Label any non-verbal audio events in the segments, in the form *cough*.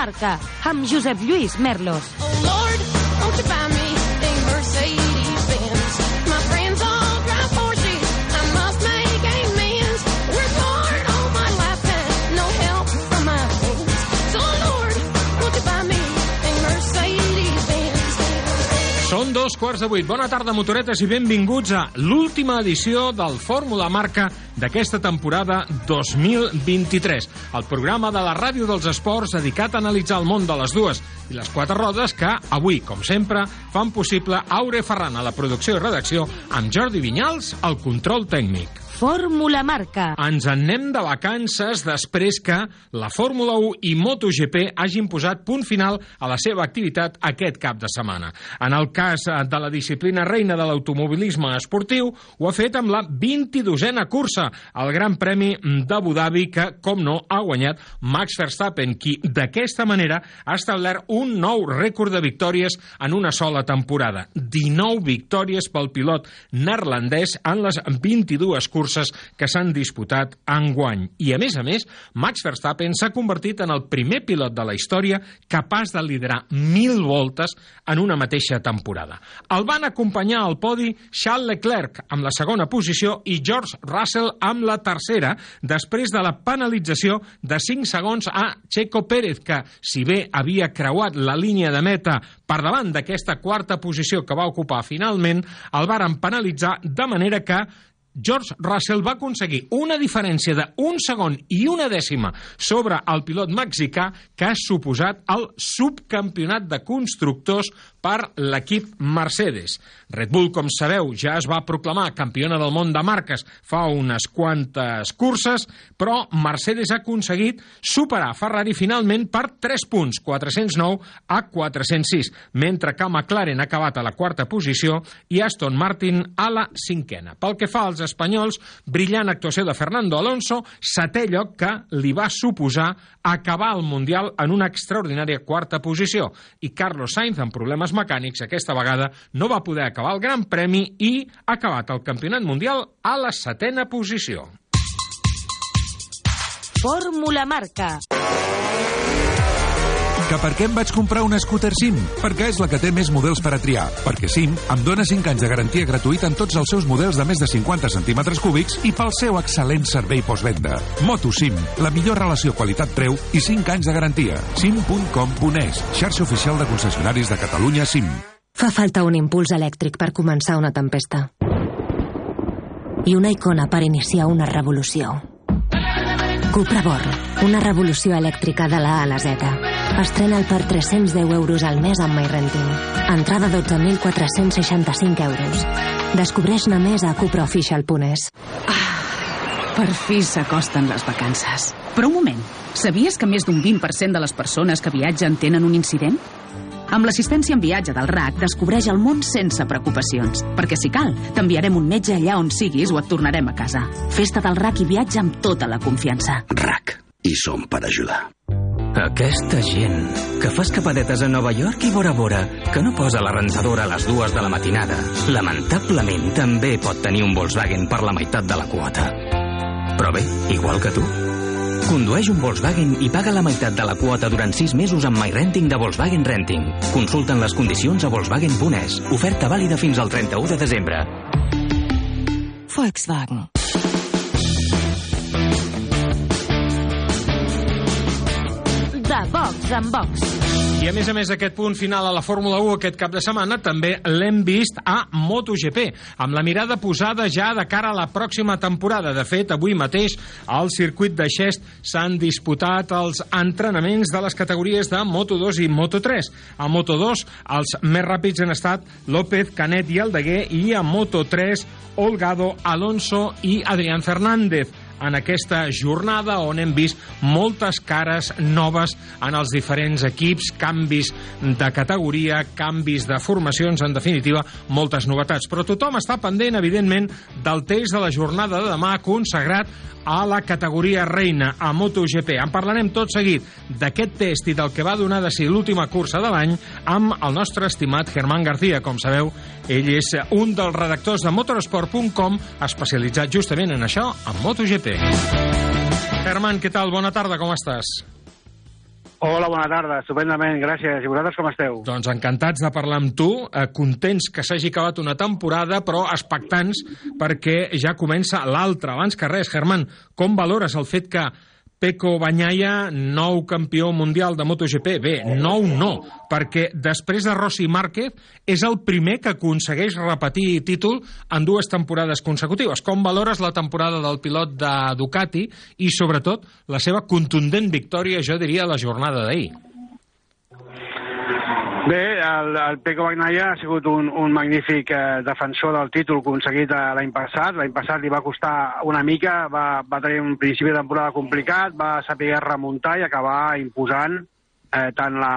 Marca, amb Josep Lluís Merlos. Oh Lord, quarts de vuit. Bona tarda, motoretes, i benvinguts a l'última edició del Fórmula Marca d'aquesta temporada 2023. El programa de la ràdio dels esports dedicat a analitzar el món de les dues i les quatre rodes que avui, com sempre, fan possible Aure Ferran a la producció i redacció amb Jordi Vinyals al control tècnic. Fórmula Marca. Ens en anem de vacances després que la Fórmula 1 i MotoGP hagin posat punt final a la seva activitat aquest cap de setmana. En el cas eh, de la disciplina reina de l'automobilisme esportiu, ho ha fet amb la 22a cursa, el Gran Premi d'Abu Dhabi, que, com no, ha guanyat Max Verstappen, qui d'aquesta manera ha establert un nou rècord de victòries en una sola temporada. 19 victòries pel pilot neerlandès en les 22 curses que s'han disputat enguany. I, a més a més, Max Verstappen s'ha convertit en el primer pilot de la història capaç de liderar mil voltes en una mateixa temporada. El van acompanyar al podi Charles Leclerc amb la segona posició i George Russell amb la tercera, després de la penalització de 5 segons a Checo Pérez, que, si bé havia creuat la línia de meta per davant d'aquesta quarta posició que va ocupar finalment, el varen penalitzar de manera que George Russell va aconseguir una diferència d'un segon i una dècima sobre el pilot mexicà que ha suposat el subcampionat de constructors per l'equip Mercedes. Red Bull, com sabeu, ja es va proclamar campiona del món de marques fa unes quantes curses, però Mercedes ha aconseguit superar Ferrari finalment per 3 punts, 409 a 406, mentre que McLaren ha acabat a la quarta posició i Aston Martin a la cinquena. Pel que fa als espanyols, brillant actuació de Fernando Alonso, setè lloc que li va suposar acabar el Mundial en una extraordinària quarta posició. I Carlos Sainz, amb problemes mecànics, aquesta vegada no va poder acabar el Gran Premi i ha acabat el Campionat Mundial a la setena posició. Fórmula Marca. Que per què em vaig comprar un scooter SIM? Perquè és la que té més models per a triar. Perquè SIM em dona 5 anys de garantia gratuïta en tots els seus models de més de 50 centímetres cúbics i pel seu excel·lent servei postvenda. Moto SIM, la millor relació qualitat-preu i 5 anys de garantia. sim.com.es, xarxa oficial de concessionaris de Catalunya SIM. Fa falta un impuls elèctric per començar una tempesta. I una icona per iniciar una revolució. Cupra Born, una revolució elèctrica de la A a la Z. Estrena'l per 310 euros al mes amb MyRenting. Entrada 12.465 euros. Descobreix-ne més a cupraofficial.es. Per fi s'acosten les vacances. Però un moment, sabies que més d'un 20% de les persones que viatgen tenen un incident? Amb l'assistència en viatge del RAC descobreix el món sense preocupacions. Perquè si cal, t'enviarem un metge allà on siguis o et tornarem a casa. Festa del RAC i viatja amb tota la confiança. RAC. I som per ajudar. Aquesta gent que fa escapadetes a Nova York i Bora Bora, que no posa la rentadora a les dues de la matinada, lamentablement també pot tenir un Volkswagen per la meitat de la quota. Però bé, igual que tu. Condueix un Volkswagen i paga la meitat de la quota durant 6 mesos amb MyRenting de Volkswagen Renting. Consulten les condicions a Volkswagen.es. Oferta vàlida fins al 31 de desembre. Volkswagen. De Vox en Vox. I a més a més aquest punt final a la Fórmula 1 aquest cap de setmana també l'hem vist a MotoGP, amb la mirada posada ja de cara a la pròxima temporada. De fet, avui mateix al circuit de Xest s'han disputat els entrenaments de les categories de Moto2 i Moto3. A Moto2 els més ràpids han estat López, Canet i Aldeguer i a Moto3 Olgado, Alonso i Adrián Fernández en aquesta jornada on hem vist moltes cares noves en els diferents equips, canvis de categoria, canvis de formacions, en definitiva, moltes novetats. Però tothom està pendent, evidentment, del test de la jornada de demà consagrat a la categoria reina, a MotoGP. En parlarem tot seguit d'aquest test i del que va donar de si l'última cursa de l'any amb el nostre estimat Germán García. Com sabeu, ell és un dels redactors de motorsport.com especialitzat justament en això, en MotoGP. Germán, què tal? Bona tarda, com estàs? Hola, bona tarda, estupendament, gràcies. I vosaltres com esteu? Doncs encantats de parlar amb tu, eh, contents que s'hagi acabat una temporada, però expectants perquè ja comença l'altra. Abans que res, Germán, com valores el fet que Peco Banyaia, nou campió mundial de MotoGP. Bé, nou no, perquè després de Rossi Márquez és el primer que aconsegueix repetir títol en dues temporades consecutives. Com valores la temporada del pilot de Ducati i, sobretot, la seva contundent victòria, jo diria, a la jornada d'ahir? Bé, el, el Peco Bagnaia ha sigut un, un magnífic eh, defensor del títol aconseguit eh, l'any passat. L'any passat li va costar una mica, va, va tenir un principi de temporada complicat, va saber remuntar i acabar imposant eh, tant la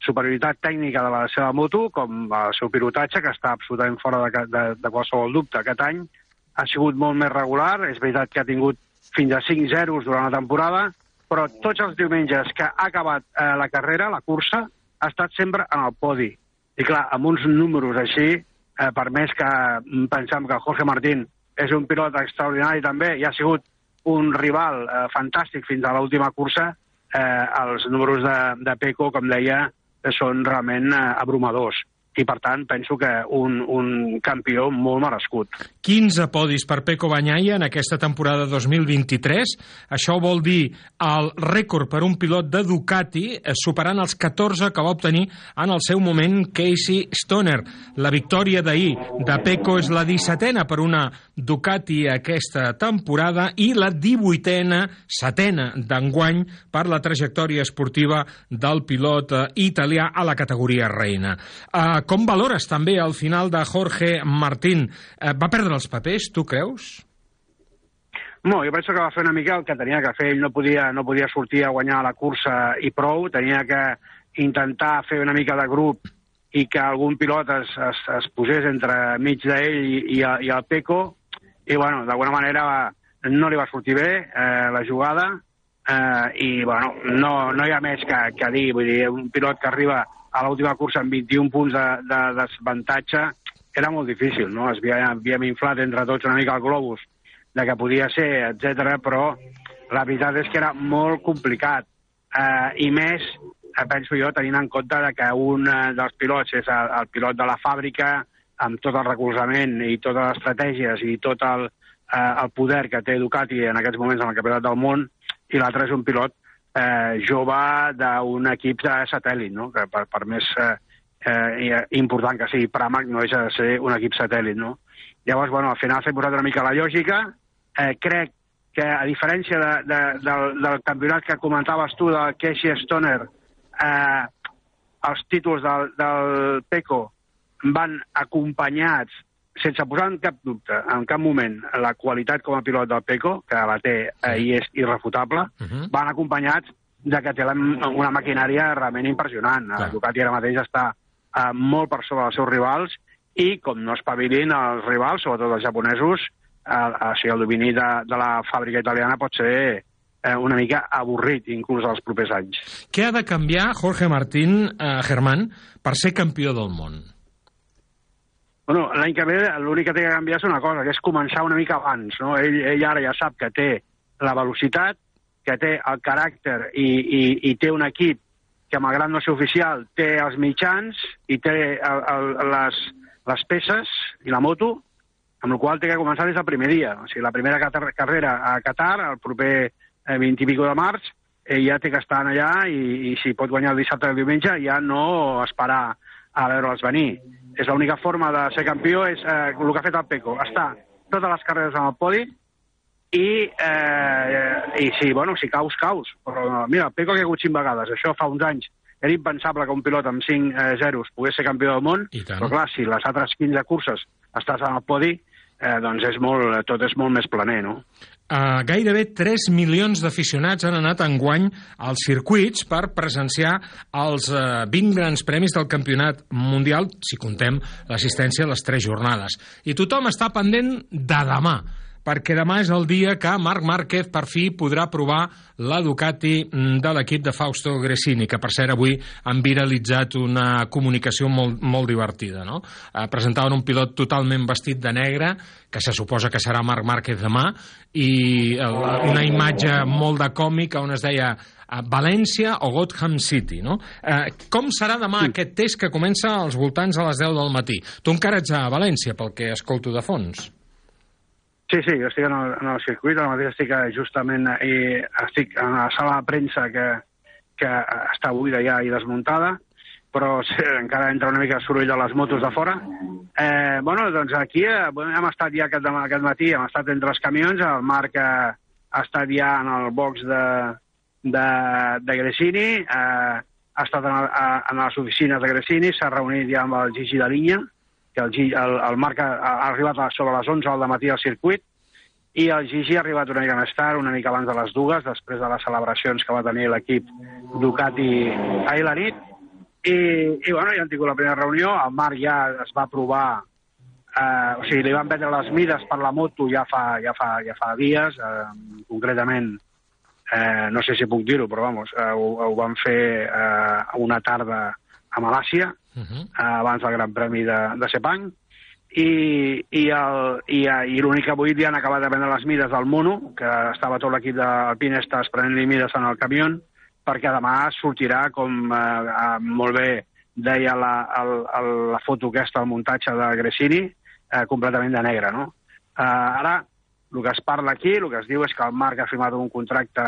superioritat tècnica de la seva moto com el seu pilotatge, que està absolutament fora de, de, de qualsevol dubte. Aquest any ha sigut molt més regular, és veritat que ha tingut fins a 5 zeros durant la temporada, però tots els diumenges que ha acabat eh, la carrera, la cursa, ha estat sempre en el podi. I clar, amb uns números així, eh, per més que pensem que Jorge Martín és un pilot extraordinari també i ha sigut un rival eh, fantàstic fins a l'última cursa, eh, els números de, de Peco, com deia, són realment eh, abrumadors i per tant penso que un, un campió molt merescut. 15 podis per Peco Banyaia en aquesta temporada 2023. Això vol dir el rècord per un pilot de Ducati, eh, superant els 14 que va obtenir en el seu moment Casey Stoner. La victòria d'ahir de Peco és la 17a per una Ducati aquesta temporada i la 18a, setena d'enguany per la trajectòria esportiva del pilot eh, italià a la categoria reina. Uh, com valores també el final de Jorge Martín? Uh, va perdre els papers, tu creus? No, jo penso que va fer una mica el que tenia que fer. Ell no podia, no podia sortir a guanyar la cursa i prou, tenia que intentar fer una mica de grup i que algun pilot es, es, es posés entre mig d'ell i, i, i el Peco, i bueno, d'alguna manera va, no li va sortir bé eh, la jugada, eh, i bueno, no, no hi ha més que, que dir, vull dir, un pilot que arriba a l'última cursa amb 21 punts de, de desavantatge era molt difícil, no? Es havia, havíem inflat entre tots una mica el globus de que podia ser, etc, però la veritat és que era molt complicat. Eh, I més, eh, penso jo, tenint en compte que un eh, dels pilots és el, el pilot de la fàbrica, amb tot el recolzament i totes les estratègies i tot el, eh, el poder que té Ducati en aquests moments en el campionat del món, i l'altre és un pilot eh, jove d'un equip de satèl·lit, no? que per, per més eh, eh, important que sigui Pramac, no deixa de ser un equip satèl·lit. No? Llavors, bueno, al final s'ha posat una mica la lògica. Eh, crec que, a diferència de, de, del, del campionat que comentaves tu, del Casey Stoner, eh, els títols del, del PECO van acompanyats sense posar en cap dubte, en cap moment, la qualitat com a pilot del Peco, que la té eh, i és irrefutable, uh -huh. van acompanyats de que té la, una maquinària realment impressionant. Clar. El Ducati ara mateix està eh, molt per sobre dels seus rivals i, com no espavilin els rivals, sobretot els japonesos, eh, o sigui, el domini de, de la fàbrica italiana pot ser eh, una mica avorrit, inclús als propers anys. Què ha de canviar Jorge Martín, eh, Germán, per ser campió del món? Bueno, l'any que ve l'únic que té que canviar és una cosa, que és començar una mica abans. No? Ell, ell ara ja sap que té la velocitat, que té el caràcter i, i, i té un equip que, malgrat no ser oficial, té els mitjans i té el, el, les, les peces i la moto, amb la qual té que començar des del primer dia. O sigui, la primera carrera a Qatar, el proper eh, 20 i pico de març, ell ja té que estar allà i, i si pot guanyar el dissabte o el diumenge ja no esperar a veure'ls venir. És l'única forma de ser campió, és eh, el que ha fet el Peco, estar totes les carreres en el podi i, eh, i sí, bueno, si caus, caus. Però mira, el Peco ha caigut cinc vegades, això fa uns anys era impensable que un pilot amb 5 eh, zeros pogués ser campió del món, però clar, si les altres 15 curses estàs en el podi, eh, doncs és molt, tot és molt més planer, no? Uh, gairebé 3 milions d'aficionats han anat enguany als circuits per presenciar els uh, 20 grans premis del campionat mundial, si contem l'assistència a les 3 jornades. I tothom està pendent de demà, perquè demà és el dia que Marc Márquez per fi podrà provar la Ducati de l'equip de Fausto Gresini, que per cert avui han viralitzat una comunicació molt, molt divertida. No? Eh, presentaven un pilot totalment vestit de negre, que se suposa que serà Marc Márquez demà, i el, una imatge molt de còmic on es deia a València o Gotham City, no? Eh, com serà demà aquest test que comença als voltants a les 10 del matí? Tu encara ets a València, pel que escolto de fons. Sí, sí, jo estic en el, en el circuit, ara mateix estic eh, justament i estic en la sala de premsa que, que està buida ja i desmuntada, però sí, encara entra una mica de soroll de les motos de fora. Eh, bueno, doncs aquí eh, hem estat ja aquest, aquest matí, hem estat entre els camions, el Marc eh, ha estat ja en el box de, de, de Gresini, eh, ha estat en, el, en les oficines de Gresini, s'ha reunit ja amb el Gigi de Linya, que el, el, el Marc ha, ha arribat a, sobre les 11 al matí al circuit, i el Gigi ha arribat una mica més tard, una mica abans de les dues, després de les celebracions que va tenir l'equip Ducati ahir la nit. I, i bueno, ja han tingut la primera reunió, el Marc ja es va provar, eh, o sigui, li van prendre les mides per la moto ja fa, ja fa, ja fa dies, eh, concretament, eh, no sé si puc dir-ho, però vamos, eh, ho, ho van fer eh, una tarda a Malàcia, Uh -huh. eh, abans del Gran Premi de, de Sepang, i, i, el, i, i l'únic que avui li han acabat de prendre les mides del mono, que estava tot l'equip d'alpinistes prenent-li mides en el camió, perquè demà sortirà, com eh, eh, molt bé deia la, el, el, la foto aquesta, el muntatge de Gresini, eh, completament de negre, no? Eh, ara, el que es parla aquí, el que es diu és que el Marc ha firmat un contracte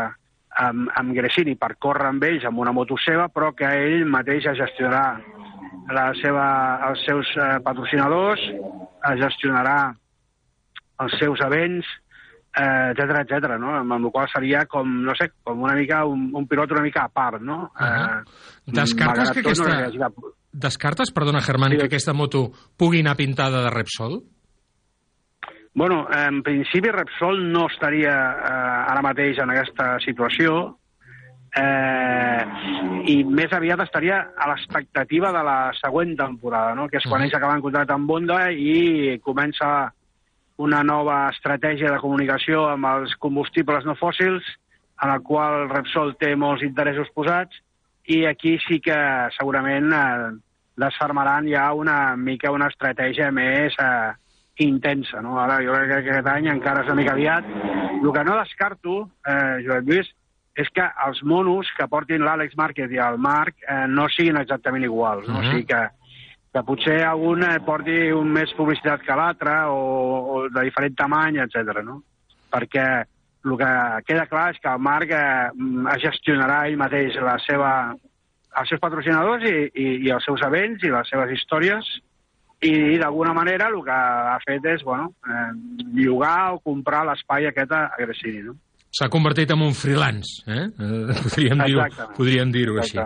amb, amb Gresini per córrer amb ells amb una moto seva, però que ell mateix gestionarà la seva, els seus eh, patrocinadors, gestionarà els seus events, eh, etc etc. no? Amb el qual seria com, no sé, com una mica un, un pilot una mica a part, no? Ahà. Eh, Descartes que no aquesta- de- Descartes, perdona, Germán, que aquesta moto pugui anar pintada de Repsol? Bueno, en principi Repsol no estaria eh, ara mateix en aquesta situació eh, i més aviat estaria a l'expectativa de la següent temporada, no? que és quan ells acaben contracte amb Honda i comença una nova estratègia de comunicació amb els combustibles no fòssils, en la qual Repsol té molts interessos posats, i aquí sí que segurament eh, desfermaran ja una mica una estratègia més eh, intensa. No? Ara jo crec que aquest any encara és una mica aviat. El que no descarto, eh, Joan Lluís, és que els monos que portin l'Àlex Márquez i el Marc eh, no siguin exactament iguals. No? Mhm. O sigui que, que potser algun eh, porti un més publicitat que l'altre o, o de diferent tamany, etc. no? Perquè el que queda clar és que el Marc eh, mm, gestionarà ell mateix la seva, els seus patrocinadors i, i, i els seus events i les seves històries i d'alguna manera el que ha fet és bueno, eh, llogar o comprar l'espai aquest a. No? S'ha convertit en un freelance, eh? Eh, *laughs* Podríem dir-ho Exactament. podríem dir així.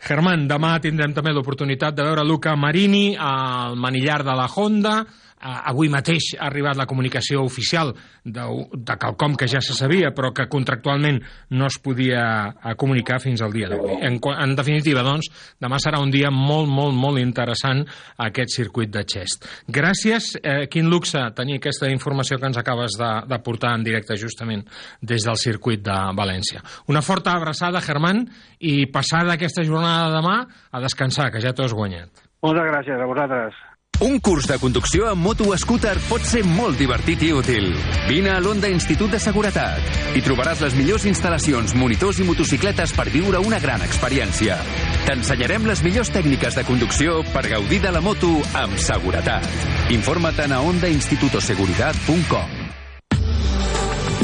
Germán, demà tindrem també l'oportunitat de veure Luca Marini al manillar de la Honda. Avui mateix ha arribat la comunicació oficial de, de quelcom que ja se sabia, però que contractualment no es podia eh, comunicar fins al dia d'avui. En, en definitiva, doncs, demà serà un dia molt, molt, molt interessant aquest circuit de Xest. Gràcies, eh, quin luxe tenir aquesta informació que ens acabes de, de portar en directe justament des del circuit de València. Una forta abraçada, Germán, i passada aquesta jornada de demà a descansar, que ja t'ho has guanyat. Moltes gràcies a vosaltres. Un curs de conducció amb moto scooter pot ser molt divertit i útil. Vine a l'Onda Institut de Seguretat. Hi trobaràs les millors instal·lacions, monitors i motocicletes per viure una gran experiència. T'ensenyarem les millors tècniques de conducció per gaudir de la moto amb seguretat. Informa't a ondainstitutoseguridad.com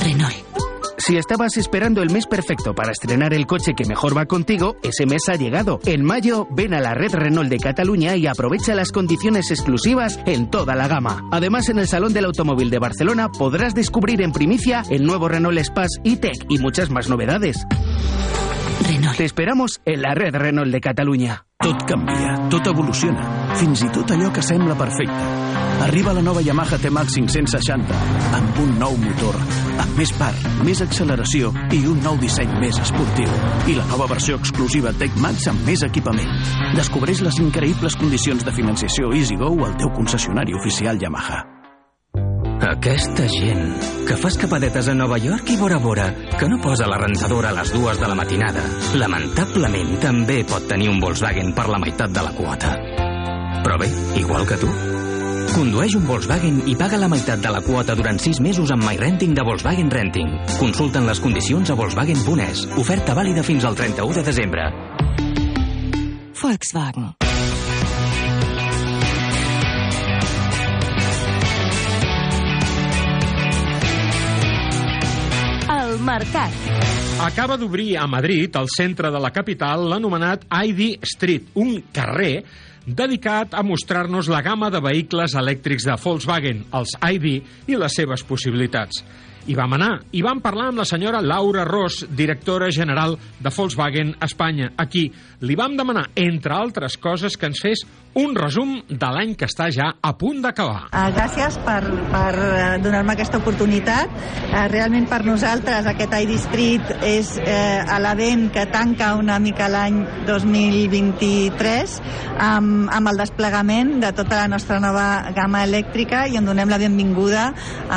Renault. Si estabas esperando el mes perfecto para estrenar el coche que mejor va contigo, ese mes ha llegado. En mayo, ven a la red Renault de Cataluña y aprovecha las condiciones exclusivas en toda la gama. Además, en el Salón del Automóvil de Barcelona podrás descubrir en primicia el nuevo Renault Espace e-Tech y muchas más novedades. Renault. Te esperamos en la red Renault de Catalunya. Tot canvia, tot evoluciona, fins i tot allò que sembla perfecte. Arriba la nova Yamaha T-Max 560, amb un nou motor, amb més part, més acceleració i un nou disseny més esportiu. I la nova versió exclusiva Tech Max amb més equipament. Descobreix les increïbles condicions de financiació EasyGo al teu concessionari oficial Yamaha. Aquesta gent que fa escapadetes a Nova York i Bora Bora, que no posa la rentadora a les dues de la matinada, lamentablement també pot tenir un Volkswagen per la meitat de la quota. Però bé, igual que tu, Condueix un Volkswagen i paga la meitat de la quota durant 6 mesos amb MyRenting de Volkswagen Renting. Consulten les condicions a Volkswagen.es. Oferta vàlida fins al 31 de desembre. Volkswagen. El mercat. Acaba d'obrir a Madrid, al centre de la capital, l'anomenat ID Street, un carrer dedicat a mostrar-nos la gamma de vehicles elèctrics de Volkswagen, els ID i les seves possibilitats. Hi vam anar i vam parlar amb la senyora Laura Ros, directora general de Volkswagen Espanya. Aquí li vam demanar, entre altres coses, que ens fes un resum de l'any que està ja a punt d'acabar. Uh, gràcies per, per uh, donar-me aquesta oportunitat. Uh, realment per nosaltres aquest ID Street és uh, l'event que tanca una mica l'any 2023 amb, amb el desplegament de tota la nostra nova gamma elèctrica i en donem la benvinguda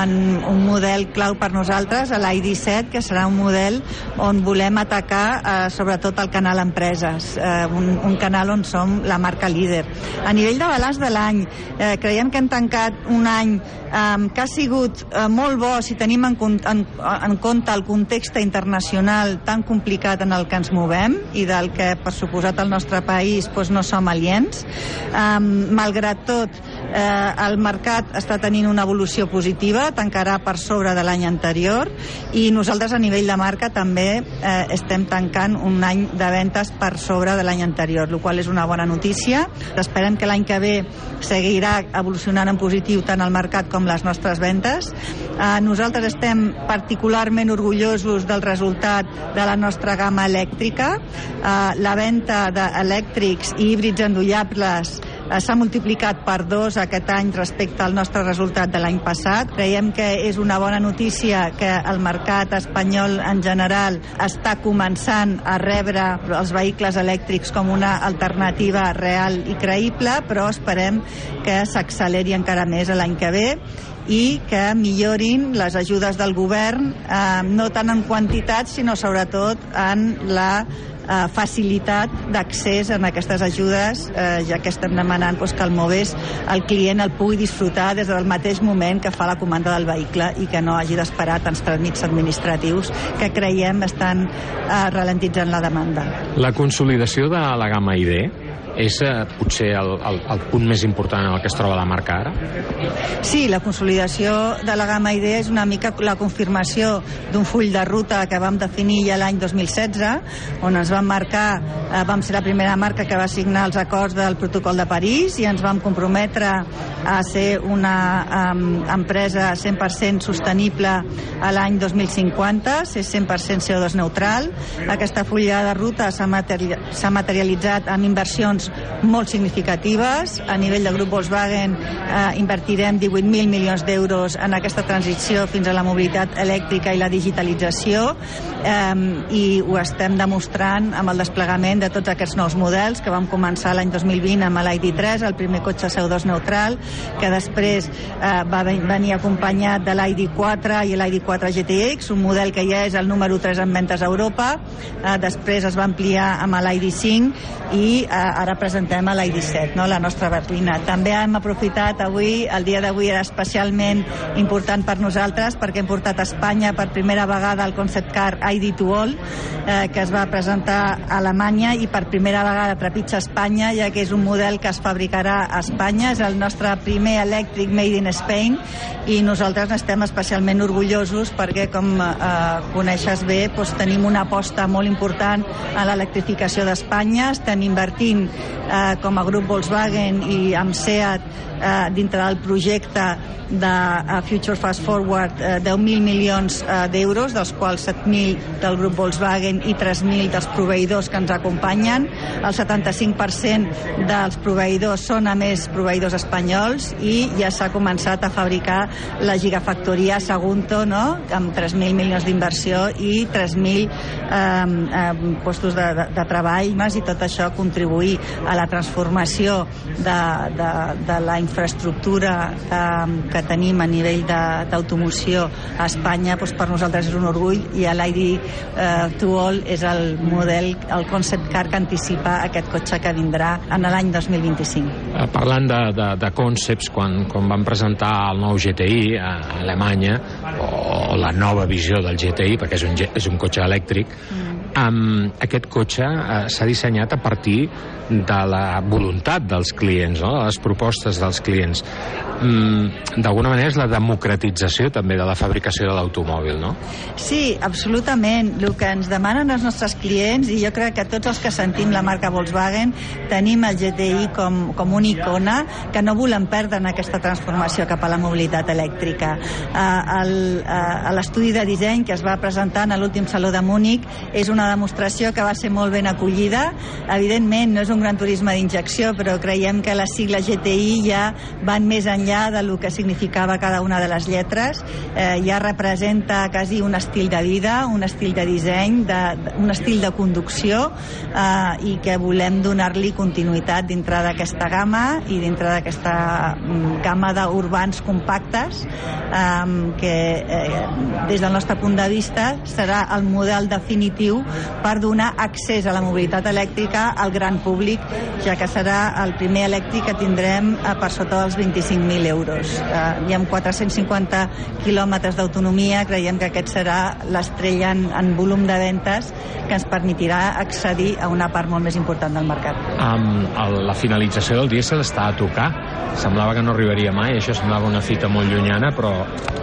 en un model clau per nosaltres, l'ID7, que serà un model on volem atacar uh, sobretot el canal empreses, uh, un, un canal on som la marca líder. A nivell de balanç de l'any, eh, creiem que hem tancat un any eh, que ha sigut eh, molt bo si tenim en, en, en compte el context internacional tan complicat en el que ens movem i del que, per suposat, el nostre país doncs, no som aliens. Eh, malgrat tot, eh, el mercat està tenint una evolució positiva, tancarà per sobre de l'any anterior i nosaltres a nivell de marca també eh, estem tancant un any de ventes per sobre de l'any anterior, el qual és una bona notícia. Esperem que l'any que ve seguirà evolucionant en positiu tant el mercat com les nostres ventes. Eh, nosaltres estem particularment orgullosos del resultat de la nostra gamma elèctrica. Eh, la venda d'elèctrics i híbrids endollables s'ha multiplicat per dos aquest any respecte al nostre resultat de l'any passat. Creiem que és una bona notícia que el mercat espanyol en general està començant a rebre els vehicles elèctrics com una alternativa real i creïble, però esperem que s'acceleri encara més l'any que ve i que millorin les ajudes del govern, eh, no tant en quantitat, sinó sobretot en la eh, facilitat d'accés en aquestes ajudes, eh, ja que estem demanant doncs, que el Moves el client el pugui disfrutar des del mateix moment que fa la comanda del vehicle i que no hagi d'esperar tants tràmits administratius que creiem estan eh, ralentitzant la demanda. La consolidació de la gamma ID és eh, potser el, el, el punt més important en el que es troba la marca ara? Sí, la consolidació de la gamma ID és una mica la confirmació d'un full de ruta que vam definir ja l'any 2016, on ens vam marcar, eh, vam ser la primera marca que va signar els acords del protocol de París i ens vam comprometre a ser una um, empresa 100% sostenible a l'any 2050, ser 100% CO2 neutral. Aquesta fulla de ruta s'ha materi materialitzat amb inversions molt significatives. A nivell del grup Volkswagen eh, invertirem 18.000 milions d'euros en aquesta transició fins a la mobilitat elèctrica i la digitalització eh, i ho estem demostrant amb el desplegament de tots aquests nous models que vam començar l'any 2020 amb l'ID3, el primer cotxe CO2 neutral, que després eh, va venir acompanyat de l'ID4 i l'ID4 GTX, un model que ja és el número 3 en ventes a Europa. Eh, després es va ampliar amb l'ID5 i eh, ara presentem a l'ID7, no? la nostra berlina. També hem aprofitat avui, el dia d'avui era especialment important per nosaltres perquè hem portat a Espanya per primera vegada el concept car ID to All, eh, que es va presentar a Alemanya i per primera vegada trepitja Espanya, ja que és un model que es fabricarà a Espanya, és el nostre primer elèctric made in Spain i nosaltres n'estem especialment orgullosos perquè, com eh, coneixes bé, doncs, tenim una aposta molt important a l'electrificació d'Espanya, estem invertint eh, com a grup Volkswagen i amb SEAT eh, dintre del projecte de uh, Future Fast Forward eh, 10.000 milions eh, d'euros, dels quals 7.000 del grup Volkswagen i 3.000 dels proveïdors que ens acompanyen. El 75% dels proveïdors són, a més, proveïdors espanyols i ja s'ha començat a fabricar la gigafactoria Sagunto, no?, amb 3.000 milions d'inversió i 3.000 eh, eh, postos de, de, de treball, més, i tot això contribuir a la transformació de, de, de la infraestructura eh, que tenim a nivell d'automoció a Espanya doncs per nosaltres és un orgull i l'ID eh, to All és el model el concept car que anticipa aquest cotxe que vindrà en l'any 2025. Eh, Parlant de, de, de concepts, quan, quan van presentar el nou GTI a Alemanya, o la nova visió del GTI, perquè és un, és un cotxe elèctric, um, aquest cotxe uh, s'ha dissenyat a partir de la voluntat dels clients, no? de les propostes dels clients. Mm, D'alguna manera és la democratització també de la fabricació de l'automòbil, no? Sí, absolutament. El que ens demanen els nostres clients, i jo crec que tots els que sentim la marca Volkswagen tenim el GTI com, com una icona que no volem perdre en aquesta transformació cap a la mobilitat elèctrica. El, uh, L'estudi de disseny que es va presentar en l'últim Saló de Múnich és una demostració que va ser molt ben acollida. Evidentment, no és un gran turisme d'injecció, però creiem que les sigles GTI ja van més enllà de lo que significava cada una de les lletres. Eh, ja representa quasi un estil de vida, un estil de disseny, de, de- un estil de conducció eh, i que volem donar-li continuïtat dintre d'aquesta gamma i dintre d'aquesta mm, gamma d'urbans compactes eh, que eh, des del nostre punt de vista serà el model definitiu per donar accés a la mobilitat elèctrica al gran públic, ja que serà el primer elèctric que tindrem eh, per sota dels 25.000 euros. Eh, I amb 450 quilòmetres d'autonomia creiem que aquest serà l'estrella en, en volum de ventes que ens permetirà accedir a una part molt més important del mercat. Um, el, la finalització del dièsel està a tocar. Semblava que no arribaria mai, això semblava una fita molt llunyana, però,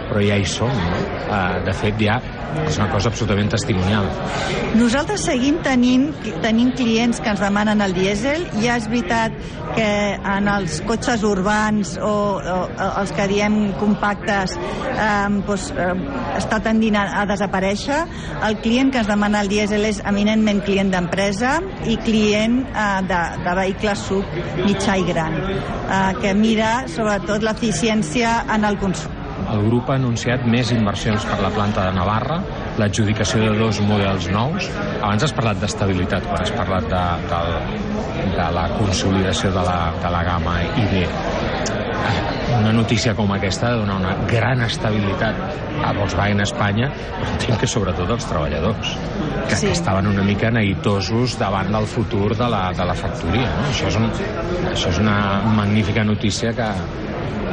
però ja hi som. No? Uh, de fet, ja és una cosa absolutament testimonial. Nosaltres seguim tenint, tenint clients que ens demanen el dièsel. Ja és veritat que en els cotxes urbans o, o, els que diem compactes eh, doncs, eh, està tendint a, a desaparèixer. El client que ens demana el dièsel és eminentment client d'empresa i client eh, de, de vehicles sub mitjà i gran, eh, que mira sobretot l'eficiència en el consum. El grup ha anunciat més inversions per la planta de Navarra, l'adjudicació de dos models nous. Abans has parlat d'estabilitat, quan has parlat de, de, de la consolidació de la, de la gamma ID. Una notícia com aquesta ha de donar una gran estabilitat a Volkswagen Espanya, però entenc que sobretot als treballadors, que, sí. que estaven una mica neguitosos davant del futur de la, de la factoria. No? Això, és un, això és una magnífica notícia que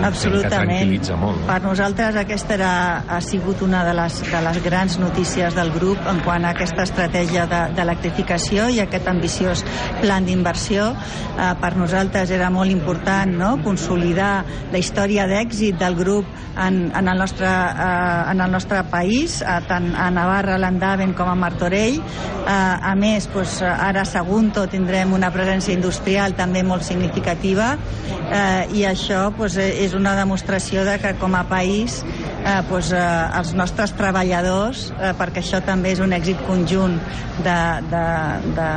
Absolutament. tranquil·litza molt. Per nosaltres aquesta era, ha sigut una de les, de les grans notícies del grup en quant a aquesta estratègia de- d'electrificació i aquest ambiciós plan d'inversió. Eh, per nosaltres era molt important no? consolidar la història d'èxit del grup en, en, el nostre, eh, en el nostre país, eh, tant a Navarra, l'Andaven com a Martorell. Eh, a més, doncs, ara a Sagunto tindrem una presència industrial també molt significativa eh, i això doncs, és una demostració de que com a país eh, doncs, eh, els nostres treballadors, eh, perquè això també és un èxit conjunt de, de, de,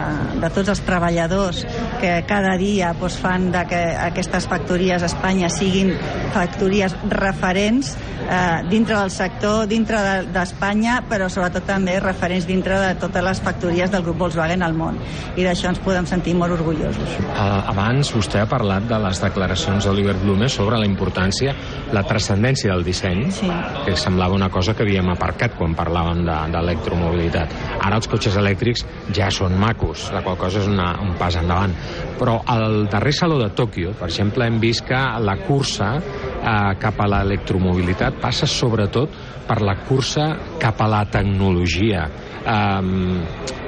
de tots els treballadors que cada dia doncs, fan de que aquestes factories a Espanya siguin factories referents eh, dintre del sector, dintre de- d'Espanya, però sobretot també referents dintre de totes les factories del grup Volkswagen al món. I d'això ens podem sentir molt orgullosos. Uh, abans vostè ha parlat de les declaracions d'Oliver Blume sobre la importància, la transcendència del disseny, sí. que semblava una cosa que havíem aparcat quan parlàvem de- d'electromobilitat. Ara els cotxes elèctrics ja són macos, la qual cosa és una, un pas endavant. Però al darrer Saló de Tòquio, per exemple, hem vist que la cursa eh, cap a l'electromobilitat passa sobretot per la cursa cap a la tecnologia. Um,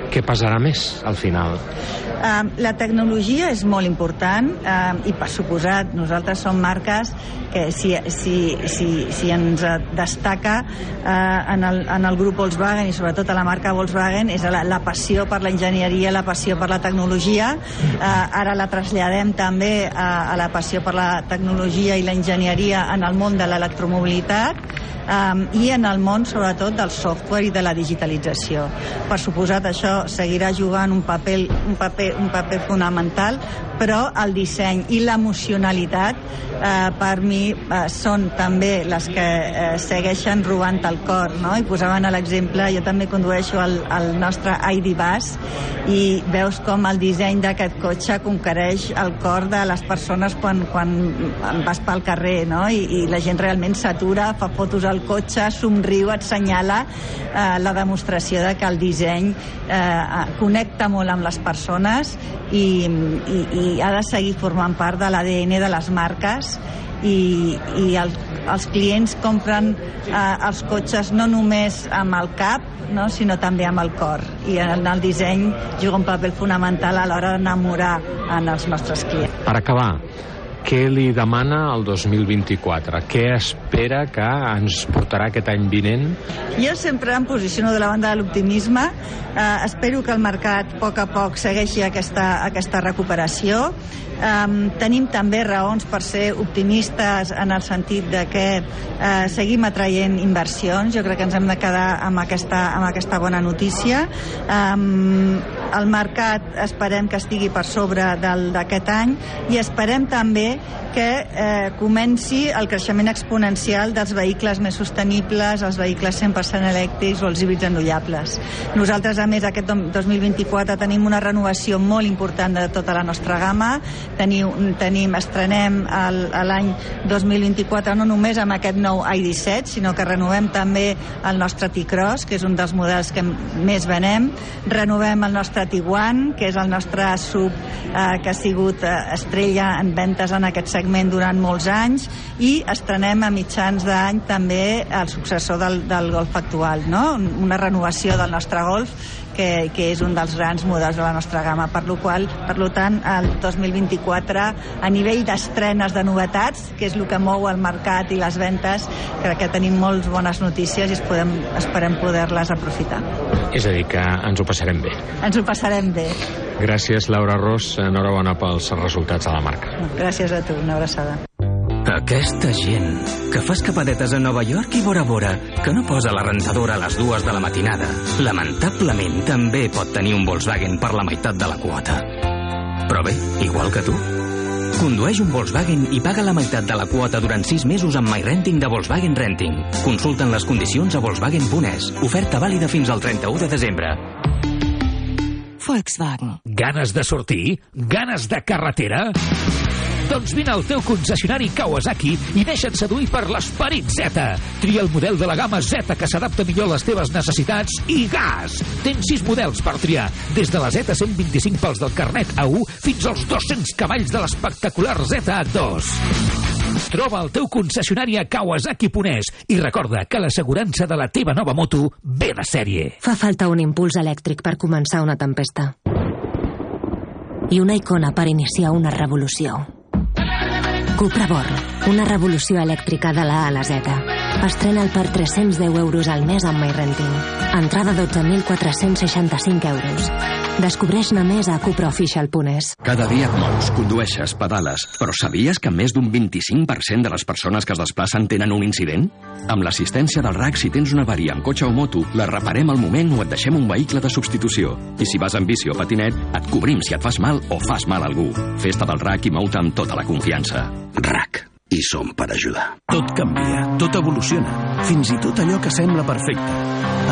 què passarà més al final? La tecnologia és molt important i per suposat nosaltres som marques que si, si, si, si ens eh, destaca uh, en, el, en el grup Volkswagen i sobretot a la marca Volkswagen és la, la passió per la enginyeria, la passió per la tecnologia uh, ara la traslladem també a, a la passió per la tecnologia i la enginyeria en el món de l'electromobilitat um, i en el món sobretot del software i de la digitalització. Per suposat això seguirà jugant un paper, un paper, un paper fonamental, però el disseny i l'emocionalitat eh, per mi eh, són també les que eh, segueixen robant el cor, no? I posaven a l'exemple, jo també condueixo el, el nostre ID Bus i veus com el disseny d'aquest cotxe conquereix el cor de les persones quan, quan vas pel carrer, no? I, i la gent realment s'atura, fa fotos al cotxe, somriu, et senyala eh, la demostració de que el disseny eh, connecta molt amb les persones i, i, i ha de seguir formant part de l'ADN de les marques i, i el, els clients compren eh, els cotxes no només amb el cap, no, sinó també amb el cor. I en el disseny juga un paper fonamental a l'hora d'enamorar en els nostres clients. Per acabar, què li demana el 2024? Què espera que ens portarà aquest any vinent? Jo sempre em posiciono de la banda de l'optimisme. Eh, espero que el mercat a poc a poc segueixi aquesta, aquesta recuperació. Um, tenim també raons per ser optimistes en el sentit de que uh, seguim atraient inversions. Jo crec que ens hem de quedar amb aquesta, amb aquesta bona notícia. Um, el mercat esperem que estigui per sobre d'aquest any i esperem també que eh, comenci el creixement exponencial dels vehicles més sostenibles, els vehicles 100% elèctrics o els híbrids enollables. Nosaltres, a més, aquest 2024 tenim una renovació molt important de tota la nostra gamma. Teniu, tenim, estrenem l'any 2024 no només amb aquest nou i17, sinó que renovem també el nostre T-Cross, que és un dels models que més venem. Renovem el nostre Tiguan, que és el nostre sub eh, que ha sigut eh, estrella en ventes en aquest segment durant molts anys i estrenem a mitjans d'any també el successor del, del Golf actual, no? una renovació del nostre Golf que, que és un dels grans models de la nostra gamma. Per lo qual, per lo tant, el 2024, a nivell d'estrenes de novetats, que és el que mou el mercat i les ventes, crec que tenim molt bones notícies i es podem, esperem poder-les aprofitar. És a dir, que ens ho passarem bé. Ens ho passarem bé. Gràcies, Laura Ros. Enhorabona pels resultats de la marca. Gràcies a tu. Una abraçada. Aquesta gent que fa escapadetes a Nova York i Bora Bora, que no posa la rentadora a les dues de la matinada, lamentablement també pot tenir un Volkswagen per la meitat de la quota. Però bé, igual que tu. Condueix un Volkswagen i paga la meitat de la quota durant 6 mesos amb MyRenting de Volkswagen Renting. Consulten les condicions a Volkswagen.es. Oferta vàlida fins al 31 de desembre. Volkswagen. Ganes de sortir? Ganes de carretera? Doncs vine al teu concessionari Kawasaki i deixa't seduir per l'esperit Z. Tria el model de la gamma Z que s'adapta millor a les teves necessitats i gas! Tens sis models per triar, des de la Z125 pels del carnet A1 fins als 200 cavalls de l'espectacular ZA2. Troba el teu concessionari a Kawasaki Ponès i recorda que l'assegurança de la teva nova moto ve de sèrie. Fa falta un impuls elèctric per començar una tempesta. I una icona per iniciar una revolució. Cupra Born, una revolució elèctrica de la A a la Z. Estrena'l per 310 euros al mes amb MyRenting. Entrada 12.465 euros. Descobreix-ne més a cupraofficial.es. Cada dia et mous, condueixes, pedales, però sabies que més d'un 25% de les persones que es desplacen tenen un incident? Amb l'assistència del RAC, si tens una avaria amb cotxe o moto, la reparem al moment o et deixem un vehicle de substitució. I si vas amb bici o patinet, et cobrim si et fas mal o fas mal a algú. Festa del RAC i mou-te amb tota la confiança. RAC. I som per ajudar. Tot canvia, tot evoluciona, fins i tot allò que sembla perfecte.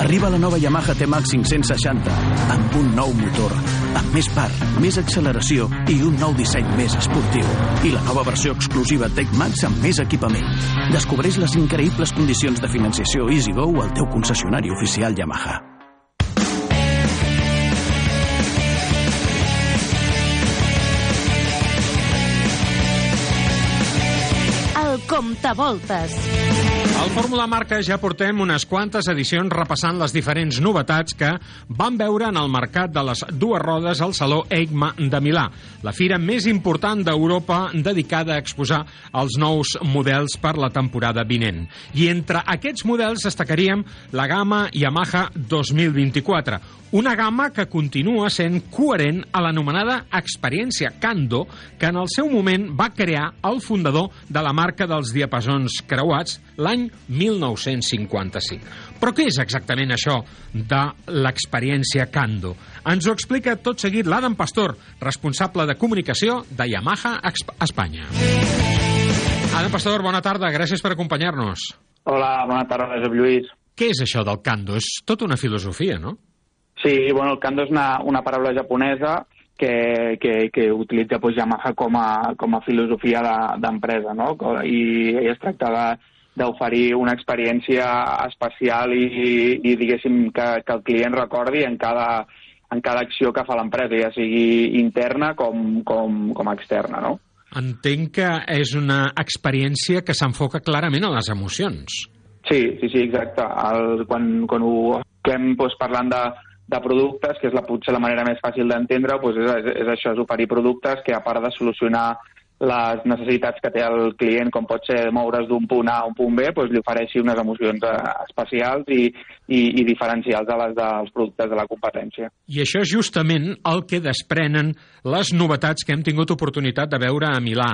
Arriba la nova Yamaha T-Max 560, amb un nou motor, amb més par, més acceleració i un nou disseny més esportiu. I la nova versió exclusiva Tech Max amb més equipament. Descobreix les increïbles condicions de financiació EasyGo al teu concessionari oficial Yamaha. El comptavoltes. Al Fórmula Marca ja portem unes quantes edicions repassant les diferents novetats que van veure en el mercat de les dues rodes al Saló EICMA de Milà, la fira més important d'Europa dedicada a exposar els nous models per la temporada vinent. I entre aquests models destacaríem la gamma Yamaha 2024, una gamma que continua sent coherent a l'anomenada experiència Kando, que en el seu moment va crear el fundador de la marca dels diapasons creuats l'any 1955. Però què és exactament això de l'experiència Kando? Ens ho explica tot seguit l'Adam Pastor, responsable de comunicació de Yamaha Espanya. Anna Pastor, bona tarda, gràcies per acompanyar-nos. Hola, bona tarda, Josep Lluís. Què és això del kando? És tota una filosofia, no? Sí, bueno, el kando és una, una paraula japonesa que, que, que utilitza pues, Yamaha com a, com a filosofia de- d'empresa, no? I, I es tracta de d'oferir una experiència especial i, i diguéssim, que, que el client recordi en cada, en cada acció que fa l'empresa, ja sigui interna com, com, com externa, no? Entenc que és una experiència que s'enfoca clarament a les emocions. Sí, sí, sí, exacte. El, quan, quan ho estem doncs, parlant de, de productes, que és la, potser la manera més fàcil d'entendre, doncs és, és, és això, és oferir productes que a part de solucionar les necessitats que té el client, com pot ser moure's d'un punt A a un punt B, doncs li ofereixi unes emocions eh, especials i, i, i diferencials de les dels productes de la competència. I això és justament el que desprenen les novetats que hem tingut oportunitat de veure a Milà.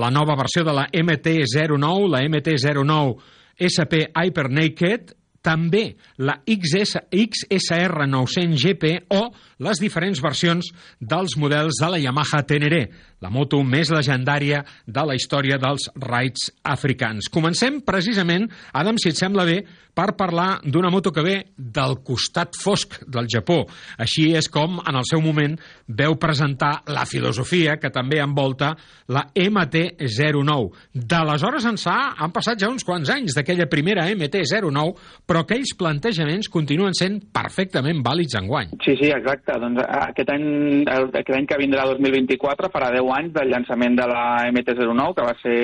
La nova versió de la MT-09, la MT-09 SP Hyper Naked, també la XS, XSR 900 GP o les diferents versions dels models de la Yamaha Teneré, la moto més legendària de la història dels raids africans. Comencem precisament, Adam, si et sembla bé, per parlar d'una moto que ve del costat fosc del Japó. Així és com, en el seu moment, veu presentar la filosofia que també envolta la MT-09. D'aleshores ençà han passat ja uns quants anys d'aquella primera MT-09, però aquells plantejaments continuen sent perfectament vàlids enguany. Sí, sí, exacte. Doncs eh, aquest any, aquest any que vindrà 2024 farà 10 anys del llançament de la MT-09, que va ser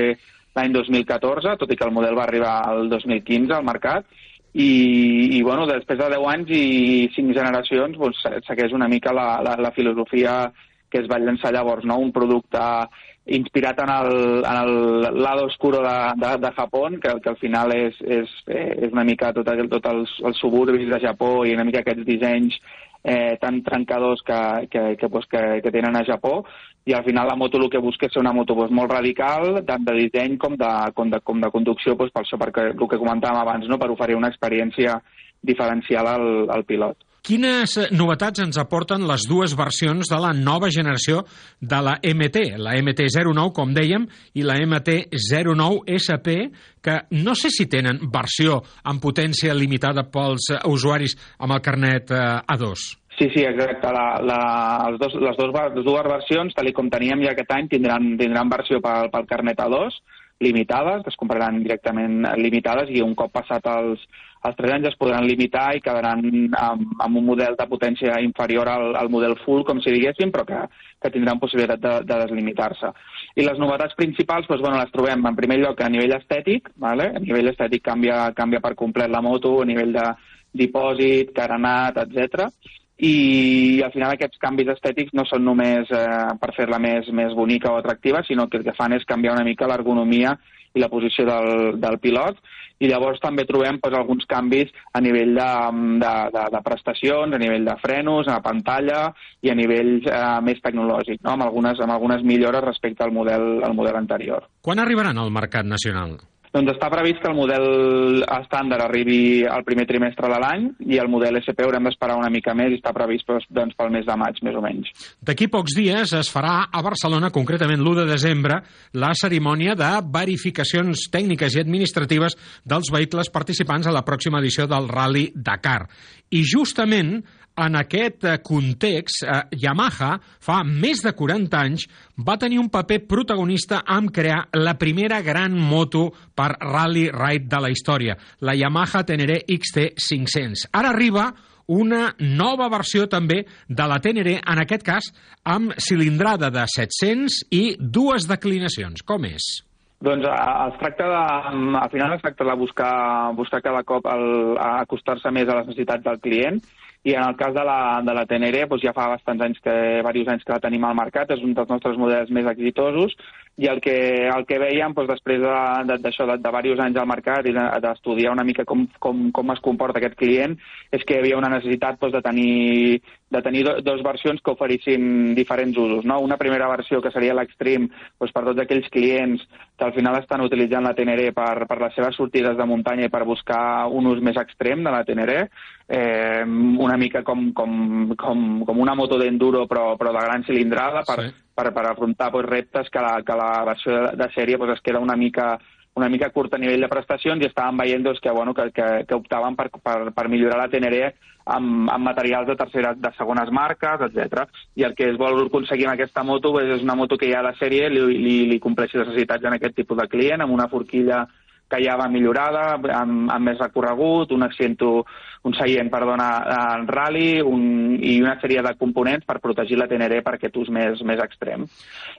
l'any 2014, tot i que el model va arribar al 2015 al mercat. I, i bueno, després de 10 anys i 5 generacions doncs, segueix una mica la, la, la filosofia que es va llançar llavors, no? un producte inspirat en el, en el lado oscuro de, de, de Japó, que, que al final és, és, eh, és una mica tot, el- tot els, els suburbis de Japó i una mica aquests dissenys eh, tan trencadors que, que, que, pues, que, que tenen a Japó i al final la moto el que busca és ser una moto pues, molt radical, tant de disseny com de, com de, com de conducció, pues, per això perquè el que comentàvem abans, no? per oferir una experiència diferencial al, al pilot. Quines eh, novetats ens aporten les dues versions de la nova generació de la MT, la MT-09, com dèiem, i la MT-09SP, que no sé si tenen versió amb potència limitada pels eh, usuaris amb el carnet eh, A2. Sí, sí, exacte. La, la, els dos, les, dos, les dues versions, tal com teníem ja aquest any, tindran, tindran versió pel, pel carnet A2, limitades, que es compraran directament limitades i un cop passat els, els 3 anys es podran limitar i quedaran amb, amb un model de potència inferior al, al model full, com si diguéssim, però que, que tindran possibilitat de, de deslimitar-se. I les novetats principals doncs, bueno, les trobem en primer lloc a nivell estètic, vale? a nivell estètic canvia, canvia per complet la moto, a nivell de dipòsit, carenat, etc. I al final aquests canvis estètics no són només eh, per fer-la més, més bonica o atractiva, sinó que el que fan és canviar una mica l'ergonomia i la posició del, del pilot i llavors també trobem doncs, alguns canvis a nivell de, de, de, de prestacions, a nivell de frenos, a la pantalla i a nivell eh, més tecnològic, no? amb, algunes, amb algunes millores respecte al model, al model anterior. Quan arribaran al mercat nacional? Doncs està previst que el model estàndard arribi al primer trimestre de l'any i el model SP haurem d'esperar una mica més i està previst doncs, pel mes de maig, més o menys. D'aquí pocs dies es farà a Barcelona, concretament l'1 de desembre, la cerimònia de verificacions tècniques i administratives dels vehicles participants a la pròxima edició del Rally Dakar. I justament en aquest eh, context, eh, Yamaha fa més de 40 anys va tenir un paper protagonista en crear la primera gran moto per rally ride de la història, la Yamaha Teneré XT500. Ara arriba una nova versió també de la Teneré, en aquest cas amb cilindrada de 700 i dues declinacions. Com és? Doncs a- es tracta de, al final es tracta de buscar, buscar cada cop acostar-se més a les necessitats del client i en el cas de la, de la Teneré doncs ja fa bastants anys que, diversos anys que la tenim al mercat, és un dels nostres models més exitosos i el que, el que veiem doncs, després d'això, de, d'això, de, de diversos anys al mercat i de- d'estudiar una mica com, com, com es comporta aquest client, és que hi havia una necessitat doncs, de tenir, de tenir do, dos versions que oferissin diferents usos. No? Una primera versió que seria l'extreme doncs, per tots aquells clients que al final estan utilitzant la Teneré per, per les seves sortides de muntanya i per buscar un ús més extrem de la Teneré, eh, una mica com, com, com, com una moto d'enduro però, però de gran cilindrada per, sí. per, per afrontar pues, reptes que la, que la versió de, de sèrie pues, es queda una mica una mica curt a nivell de prestacions i estàvem veient doncs, que, bueno, que, que, que optaven per, per, per millorar la Teneré amb, amb materials de tercera, de segones marques, etc. I el que es vol aconseguir amb aquesta moto pues, és una moto que ja de sèrie li, li, li compleixi les necessitats en aquest tipus de client, amb una forquilla que ja va millorada, amb, amb més recorregut, un asiento, un seient, perdona, en rally un, i una sèrie de components per protegir la Teneré per aquest ús més, més extrem.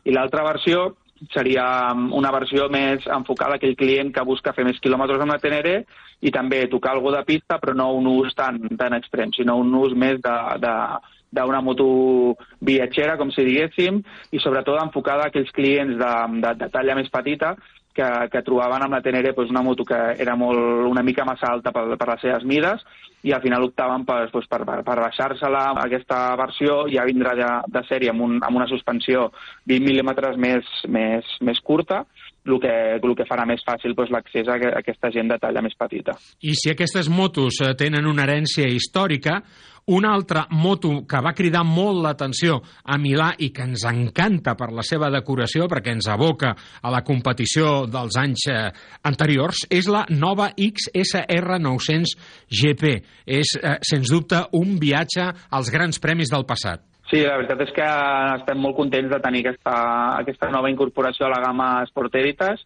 I l'altra versió seria um, una versió més enfocada a aquell client que busca fer més quilòmetres amb la Teneré i també tocar alguna de pista, però no un ús tan, tan extrem, sinó un ús més de, de, d'una moto viatgera, com si diguéssim, i sobretot enfocada a aquells clients de, de, de talla més petita que, que trobaven amb la Teneré pues, una moto que era molt, una mica massa alta per, per les seves mides i al final optaven per, pues, per, per, per baixar-se-la aquesta versió ja vindrà de, de sèrie amb, un, amb una suspensió 20 mil·límetres més, més, més curta el que, el que farà més fàcil doncs, l'accés a aquesta gent de talla més petita. I si aquestes motos eh, tenen una herència històrica, una altra moto que va cridar molt l'atenció a Milà i que ens encanta per la seva decoració, perquè ens aboca a la competició dels anys eh, anteriors, és la nova XSR 900 GP. És, eh, sens dubte, un viatge als grans premis del passat. Sí, la veritat és que estem molt contents de tenir aquesta, aquesta nova incorporació a la gamma Sport Editas.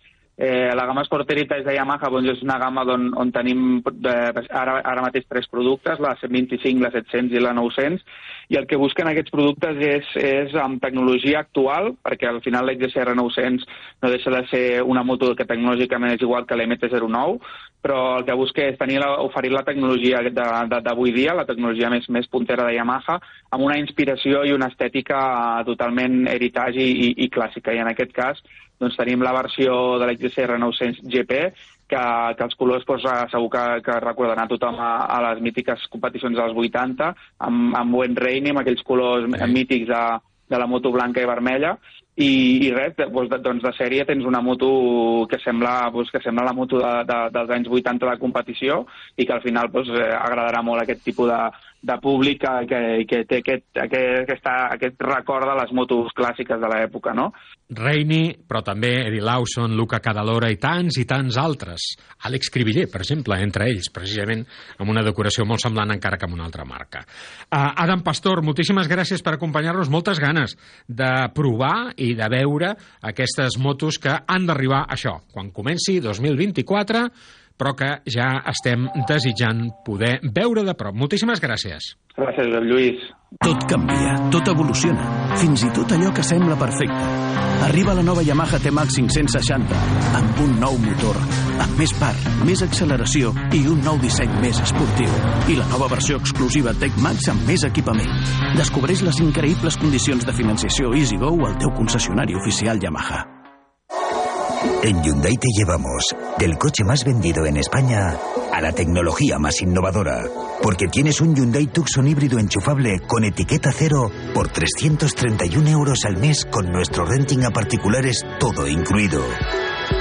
Eh, la gamma Sport Editas de Yamaha doncs, és una gamma on, on tenim eh, ara, ara mateix tres productes, la 125, la 700 i la 900, i el que busquen aquests productes és, és amb tecnologia actual, perquè al final l'XSR 900 no deixa de ser una moto que tecnològicament és igual que l'MT-09, però el que busca és tenir la, oferir la tecnologia d'avui dia, la tecnologia més, més puntera de Yamaha, amb una inspiració i una estètica totalment heritage i, i, i clàssica. I en aquest cas doncs, tenim la versió de l'XSR 900 GP, que, que els colors doncs, segur que, que recordaran tothom a, a les mítiques competicions dels 80, amb, amb Wayne Rainey, amb aquells colors sí. mítics de, de la moto blanca i vermella, i, i res, doncs, de, doncs de sèrie tens una moto que sembla, doncs, que sembla la moto de, de, dels anys 80 de competició i que al final doncs, agradarà molt aquest tipus de, de públic que, que, que té aquest, aquest, aquesta, aquest record de les motos clàssiques de l'època, no? Reini, però també Eddie Lawson, Luca Cadalora i tants i tants altres. Àlex Cribiller, per exemple, entre ells, precisament amb una decoració molt semblant encara que amb una altra marca. Uh, Adam Pastor, moltíssimes gràcies per acompanyar-nos. Moltes ganes de provar i de veure aquestes motos que han d'arribar això, quan comenci 2024 però que ja estem desitjant poder veure de prop. Moltíssimes gràcies. Gràcies, Lluís. Tot canvia, tot evoluciona, fins i tot allò que sembla perfecte. Arriba la nova Yamaha T-Max 560, amb un nou motor, amb més part, més acceleració i un nou disseny més esportiu. I la nova versió exclusiva Tech-Max amb més equipament. Descobreix les increïbles condicions de financiació EasyGo al teu concessionari oficial Yamaha. En Hyundai te llevamos del coche más vendido en España a la tecnología más innovadora. Porque tienes un Hyundai Tucson híbrido enchufable con etiqueta cero por 331 euros al mes con nuestro renting a particulares todo incluido.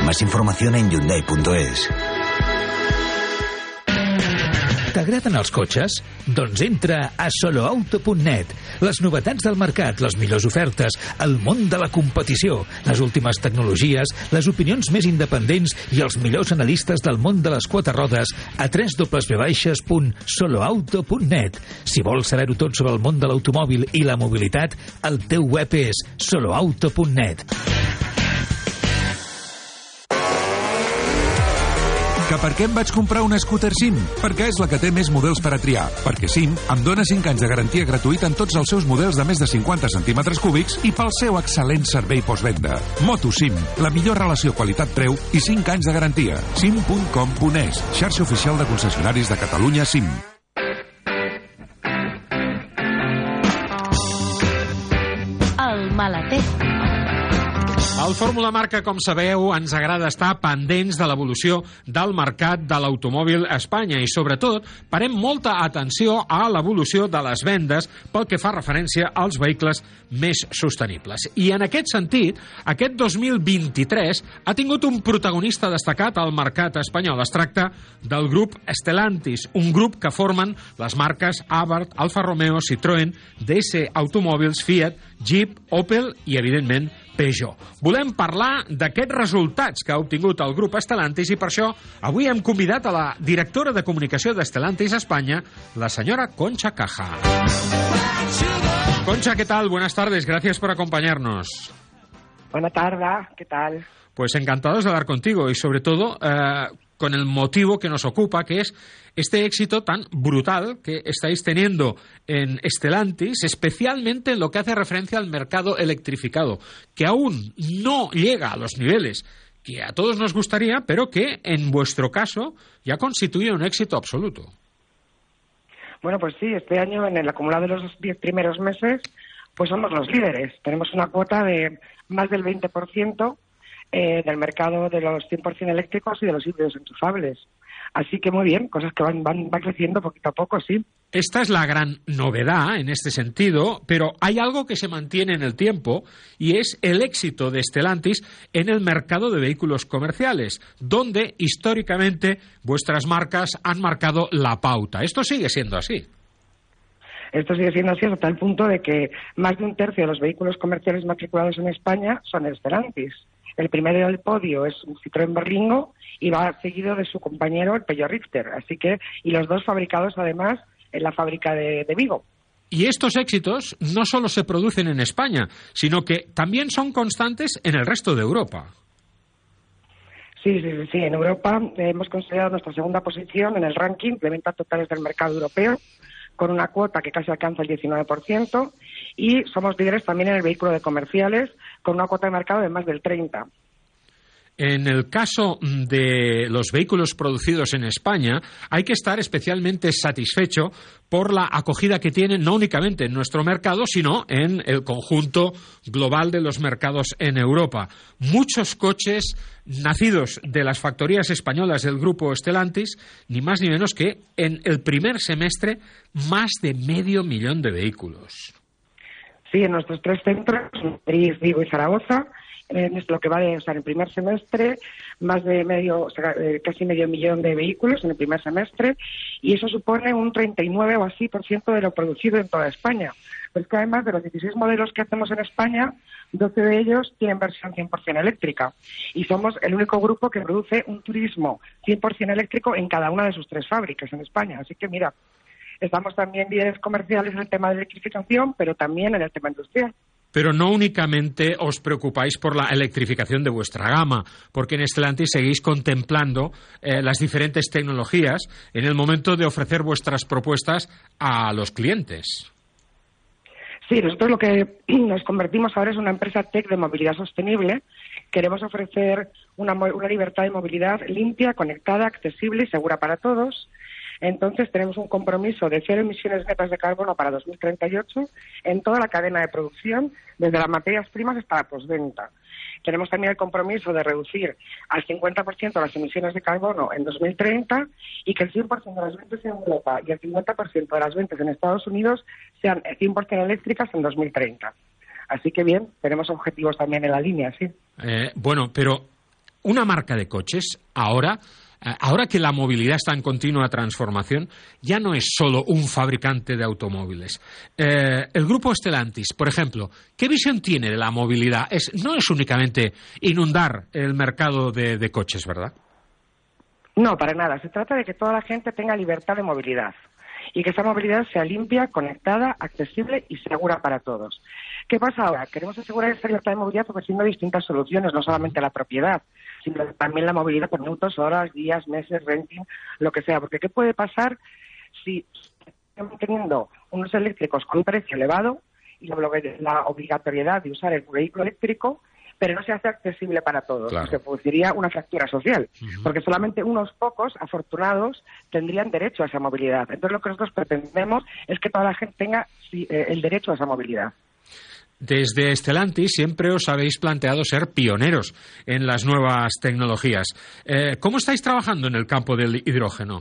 Más información en Hyundai.es. T'agraden els cotxes? Doncs entra a soloauto.net. Les novetats del mercat, les millors ofertes, el món de la competició, les últimes tecnologies, les opinions més independents i els millors analistes del món de les quatre rodes a www.soloauto.net. Si vols saber-ho tot sobre el món de l'automòbil i la mobilitat, el teu web és soloauto.net. Que per què em vaig comprar una scooter SIM? Perquè és la que té més models per a triar. Perquè SIM em dona 5 anys de garantia gratuïta en tots els seus models de més de 50 centímetres cúbics i pel seu excel·lent servei postvenda. Moto SIM, la millor relació qualitat-preu i 5 anys de garantia. sim.com.es, xarxa oficial de concessionaris de Catalunya SIM. El maleter. Al Fórmula Marca, com sabeu, ens agrada estar pendents de l'evolució del mercat de l'automòbil a Espanya i, sobretot, parem molta atenció a l'evolució de les vendes pel que fa referència als vehicles més sostenibles. I en aquest sentit, aquest 2023 ha tingut un protagonista destacat al mercat espanyol. Es tracta del grup Stellantis, un grup que formen les marques Abarth, Alfa Romeo, Citroën, DS Automòbils, Fiat, Jeep, Opel i, evidentment, Peugeot. Volem parlar d'aquests resultats que ha obtingut el grup Estelantis i per això avui hem convidat a la directora de comunicació d'Estelantis Espanya, la senyora Concha Caja. Concha, ¿qué tal? Buenas tardes, gracias por acompañarnos. Buena tarde, ¿qué tal? Pues encantados de hablar contigo y sobre todo eh, con el motivo que nos ocupa, que es este éxito tan brutal que estáis teniendo en Estelantis, especialmente en lo que hace referencia al mercado electrificado, que aún no llega a los niveles que a todos nos gustaría, pero que en vuestro caso ya constituye un éxito absoluto. Bueno, pues sí, este año en el acumulado de los 10 primeros meses, pues somos los líderes. Tenemos una cuota de más del 20% eh, del mercado de los 100% eléctricos y de los híbridos enchufables. Así que muy bien, cosas que van, van, van creciendo poquito a poco, sí. Esta es la gran novedad en este sentido, pero hay algo que se mantiene en el tiempo y es el éxito de Stellantis en el mercado de vehículos comerciales, donde históricamente vuestras marcas han marcado la pauta. Esto sigue siendo así. Esto sigue siendo así hasta tal punto de que más de un tercio de los vehículos comerciales matriculados en España son Stellantis. El primero del podio es un Citroën Berlingo y va seguido de su compañero el Peugeot Richter. Así que, y los dos fabricados además en la fábrica de, de Vigo. Y estos éxitos no solo se producen en España, sino que también son constantes en el resto de Europa. Sí, sí, sí, sí. En Europa hemos considerado nuestra segunda posición en el ranking de ventas totales del mercado europeo, con una cuota que casi alcanza el 19%, y somos líderes también en el vehículo de comerciales, con una cuota de mercado de más del 30%. En el caso de los vehículos producidos en España, hay que estar especialmente satisfecho por la acogida que tienen no únicamente en nuestro mercado, sino en el conjunto global de los mercados en Europa. Muchos coches nacidos de las factorías españolas del grupo Stellantis, ni más ni menos que en el primer semestre más de medio millón de vehículos. Sí, en nuestros tres centros, Madrid, Vigo y Zaragoza, en lo que va de, o sea, en el primer semestre, más de medio, o sea, eh, casi medio millón de vehículos en el primer semestre, y eso supone un 39 o así por ciento de lo producido en toda España. Pero es que además de los 16 modelos que hacemos en España, 12 de ellos tienen versión 100% eléctrica. Y somos el único grupo que produce un turismo 100% eléctrico en cada una de sus tres fábricas en España. Así que mira, estamos también líderes comerciales en el tema de electrificación, pero también en el tema industrial. Pero no únicamente os preocupáis por la electrificación de vuestra gama, porque en Stellantis seguís contemplando eh, las diferentes tecnologías en el momento de ofrecer vuestras propuestas a los clientes. Sí, nosotros lo que *clears throat* nos convertimos ahora es una empresa tech de movilidad sostenible. Queremos ofrecer una, una libertad de movilidad limpia, conectada, accesible y segura para todos. Entonces, tenemos un compromiso de cero emisiones netas de carbono para 2038 en toda la cadena de producción, desde las materias primas hasta la postventa. Tenemos también el compromiso de reducir al 50% las emisiones de carbono en 2030 y que el 100% de las ventas en Europa y el 50% de las ventas en Estados Unidos sean 100% eléctricas en 2030. Así que bien, tenemos objetivos también en la línea, sí. Eh, bueno, pero una marca de coches ahora ahora que la movilidad está en continua transformación, ya no es solo un fabricante de automóviles. Eh, el grupo Stellantis, por ejemplo, ¿qué visión tiene de la movilidad? Es, no es únicamente inundar el mercado de coches, ¿verdad? No, para nada. Se trata de que toda la gente tenga libertad de movilidad y que esa movilidad sea limpia, conectada, accesible y segura para todos. ¿Qué pasa ahora? Queremos asegurar esa libertad de movilidad ofreciendo distintas soluciones, no solamente la propiedad, sino también la movilidad por minutos, horas, días, meses, renting, lo que sea. Porque ¿qué puede pasar si estamos teniendo unos eléctricos con un precio elevado y la obligatoriedad de usar el vehículo eléctrico pero no se hace accesible para todos. Claro. Se produciría una fractura social, porque solamente unos pocos afortunados tendrían derecho a esa movilidad. Entonces lo que nosotros pretendemos es que toda la gente tenga eh, el derecho a esa movilidad. Desde Stellantis siempre os habéis planteado ser pioneros en las nuevas tecnologías. Eh, ¿Cómo estáis trabajando en el campo del hidrógeno?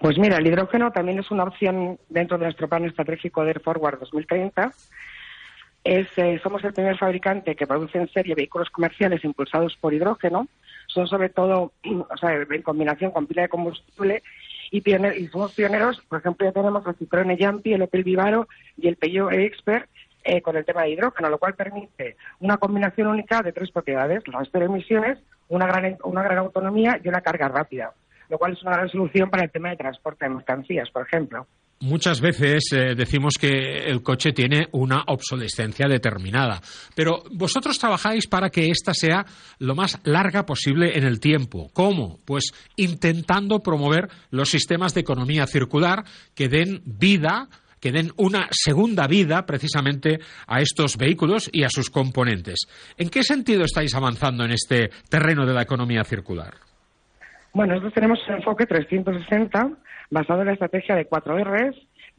Pues mira, el hidrógeno también es una opción dentro de nuestro plan estratégico de Air Forward 2030. Es, eh, somos el primer fabricante que produce en serie vehículos comerciales impulsados por hidrógeno. Son sobre todo, *clears throat* o sea, en combinación con pila de combustible y, y somos pioneros. Por ejemplo, ya tenemos el Citroën Jumpy, el Opel Vivaro y el Peugeot Expert eh, con el tema de hidrógeno, lo cual permite una combinación única de tres propiedades, las cero emisiones, una gran, una gran autonomía y una carga rápida, lo cual es una gran solución para el tema de transporte de mercancías, por ejemplo. Muchas veces eh, decimos que el coche tiene una obsolescencia determinada, pero vosotros trabajáis para que ésta sea lo más larga posible en el tiempo. ¿Cómo? Pues intentando promover los sistemas de economía circular que den vida que den una segunda vida precisamente a estos vehículos y a sus componentes. ¿En qué sentido estáis avanzando en este terreno de la economía circular? Bueno, nosotros tenemos un enfoque 360 basado en la estrategia de 4 Rs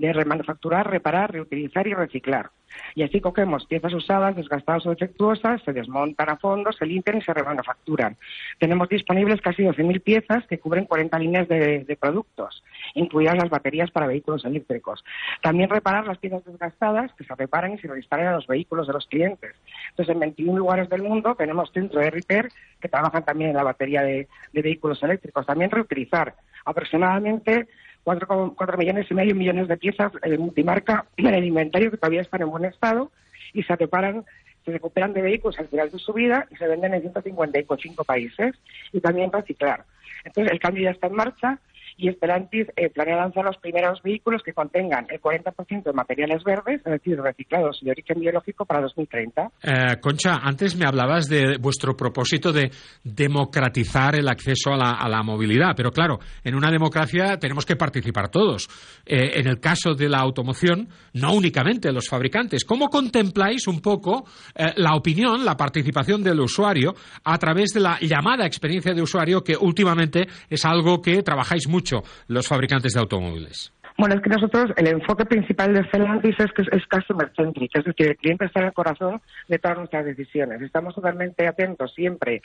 de remanufacturar, reparar, reutilizar y reciclar. Y así cogemos piezas usadas, desgastadas o defectuosas, se desmontan a fondo, se limpian y se remanufacturan. Tenemos disponibles casi 12.000 piezas que cubren 40 líneas de, de productos, incluidas las baterías para vehículos eléctricos. También reparar las piezas desgastadas que se reparan y se reinstalan a los vehículos de los clientes. Entonces, en 21 lugares del mundo tenemos centros de repair que trabajan también en la batería de, de vehículos eléctricos. También reutilizar aproximadamente 4,4 millones y medio millones de piezas eh, multimarca *clears throat* en el inventario que todavía están en buen estado y se reparan, se recuperan de vehículos al final de su vida y se venden en 155 países y también reciclar. Entonces el cambio ya está en marcha y Stellantis eh, planea lanzar los primeros vehículos que contengan el 40% de materiales verdes, es decir, reciclados y de origen biológico para 2030. Eh, Concha, antes me hablabas de vuestro propósito de democratizar el acceso a la, movilidad, pero claro, en una democracia tenemos que participar todos. Eh, en el caso de la automoción, no únicamente los fabricantes. ¿Cómo contempláis un poco eh, la opinión, la participación del usuario a través de la llamada experiencia de usuario, que últimamente es algo que trabajáis mucho los fabricantes de automóviles? Bueno, es que nosotros, el enfoque principal de Stellantis es que es, es customer centric, es decir, el cliente está en el corazón de todas nuestras decisiones. Estamos totalmente atentos siempre,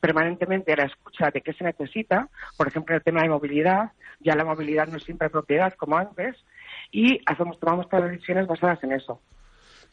permanentemente a la escucha de qué se necesita, por ejemplo, el tema de movilidad, ya la movilidad no es siempre propiedad como antes, y hacemos, tomamos todas las decisiones basadas en eso.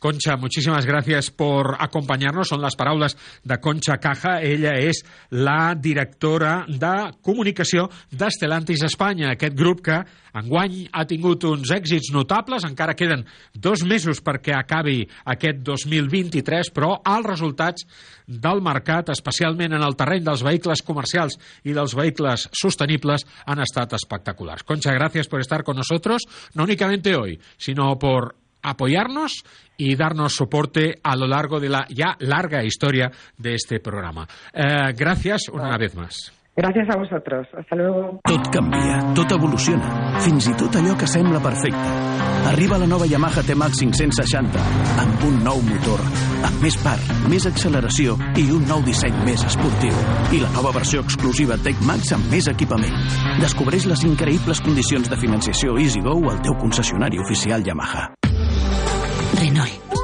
Concha, muchísimas gràcies per acompanyar-nos. Són les paraules de Concha Caja. Ella és la directora de comunicació d'Estelantis Espanya, aquest grup que enguany ha tingut uns èxits notables. Encara queden dos mesos perquè acabi aquest 2023, però els resultats del mercat, especialment en el terreny dels vehicles comercials i dels vehicles sostenibles, han estat espectaculars. Concha, gracias por estar con nosotros, no únicamente hoy, sino por apoyarnos y darnos soporte a lo largo de la ya larga historia de este programa. Eh, gracias una vez más. Gracias a vosotros. Hasta luego. Tot canvia, tot evoluciona, fins i tot allò que sembla perfecte. Arriba la nova Yamaha T-Max 560, amb un nou motor, amb més par, més acceleració i un nou disseny més esportiu. I la nova versió exclusiva Tech-Max amb més equipament. Descobreix les increïbles condicions de financiació EasyGo al teu concessionari oficial Yamaha. Renault.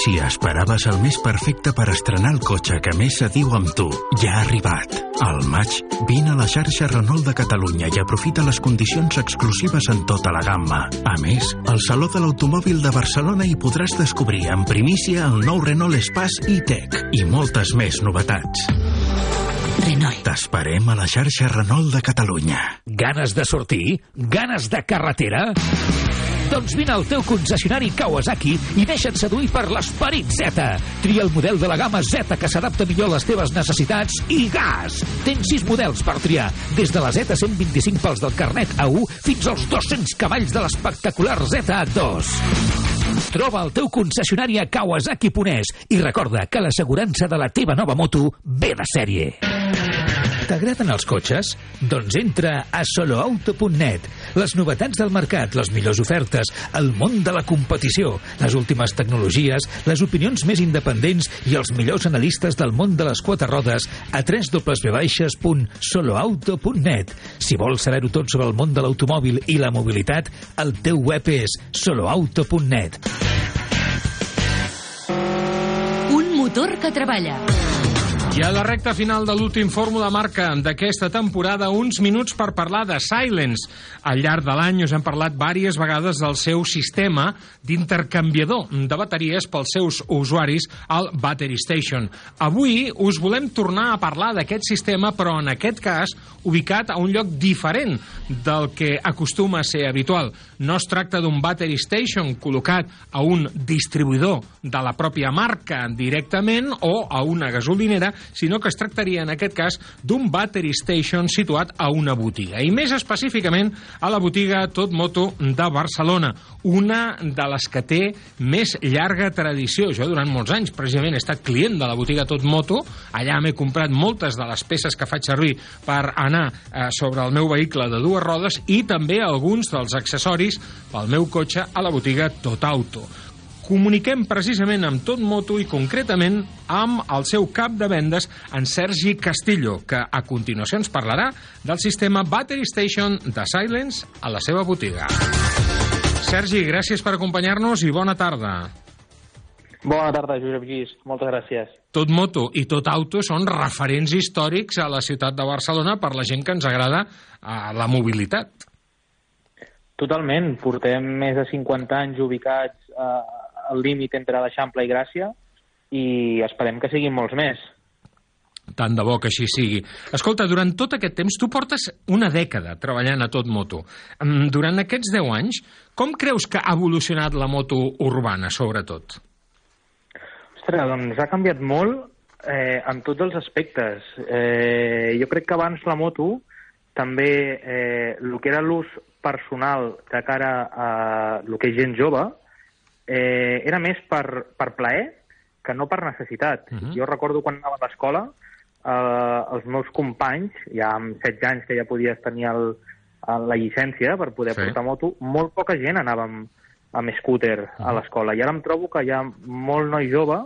Si esperaves el més perfecte per estrenar el cotxe que més se diu amb tu, ja ha arribat. Al maig, vine a la xarxa Renault de Catalunya i aprofita les condicions exclusives en tota la gamma. A més, al Saló de l'Automòbil de Barcelona hi podràs descobrir en primícia el nou Renault Espace e-Tech i moltes més novetats. Renault. T'esperem a la xarxa Renault de Catalunya. Ganes de sortir? Ganes de carretera? Doncs vine al teu concessionari Kawasaki i deixa't seduir per l'esperit Z. Tria el model de la gamma Z que s'adapta millor a les teves necessitats i gas! Tens sis models per triar, des de la Z125 pels del carnet A1 fins als 200 cavalls de l'espectacular ZA2. Troba el teu concessionari a Kawasaki Ponès i recorda que l'assegurança de la teva nova moto ve de sèrie. T'agraden els cotxes? Doncs entra a soloauto.net. Les novetats del mercat, les millors ofertes, el món de la competició, les últimes tecnologies, les opinions més independents i els millors analistes del món de les quatre rodes a www.soloauto.net. Si vols saber-ho tot sobre el món de l'automòbil i la mobilitat, el teu web és soloauto.net. Marca treballa. I a la recta final de l'últim Fórmula Marca d'aquesta temporada, uns minuts per parlar de Silence. Al llarg de l'any us hem parlat diverses vegades del seu sistema d'intercanviador de bateries pels seus usuaris al Battery Station. Avui us volem tornar a parlar d'aquest sistema, però en aquest cas ubicat a un lloc diferent del que acostuma a ser habitual. No es tracta d'un Battery Station col·locat a un distribuïdor de la pròpia marca directament o a una gasolinera, sinó que es tractaria en aquest cas d'un battery station situat a una botiga, i més específicament a la botiga Tot Moto de Barcelona, una de les que té més llarga tradició. Jo durant molts anys precisament he estat client de la botiga Tot Moto, allà m'he comprat moltes de les peces que faig servir per anar eh, sobre el meu vehicle de dues rodes i també alguns dels accessoris pel meu cotxe a la botiga Tot Auto comuniquem precisament amb Tot Moto i concretament amb el seu cap de vendes, en Sergi Castillo, que a continuació ens parlarà del sistema Battery Station de Silence a la seva botiga. Sergi, gràcies per acompanyar-nos i bona tarda. Bona tarda, Josep Guís. Moltes gràcies. Tot Moto i Tot Auto són referents històrics a la ciutat de Barcelona per la gent que ens agrada a la mobilitat. Totalment. Portem més de 50 anys ubicats eh, al límit entre l'Eixample i Gràcia i esperem que siguin molts més. Tant de bo que així sigui. Escolta, durant tot aquest temps, tu portes una dècada treballant a tot moto. Mm, Durant aquests 10 anys, com creus que ha evolucionat la moto urbana, sobretot? Ostres, doncs ha canviat molt eh, en tots els aspectes. Eh, jo crec que abans la moto també eh, el que era l'ús personal de cara a el que és gent jove eh, era més per, per plaer que no per necessitat. Uh -huh. Jo recordo quan anava a l'escola, eh, els meus companys, ja amb 16 anys que ja podies tenir el, el, la llicència per poder Sí. portar moto, molt poca gent anava amb, amb scooter uh -huh. a l'escola. I ara em trobo que hi ha molt noi jove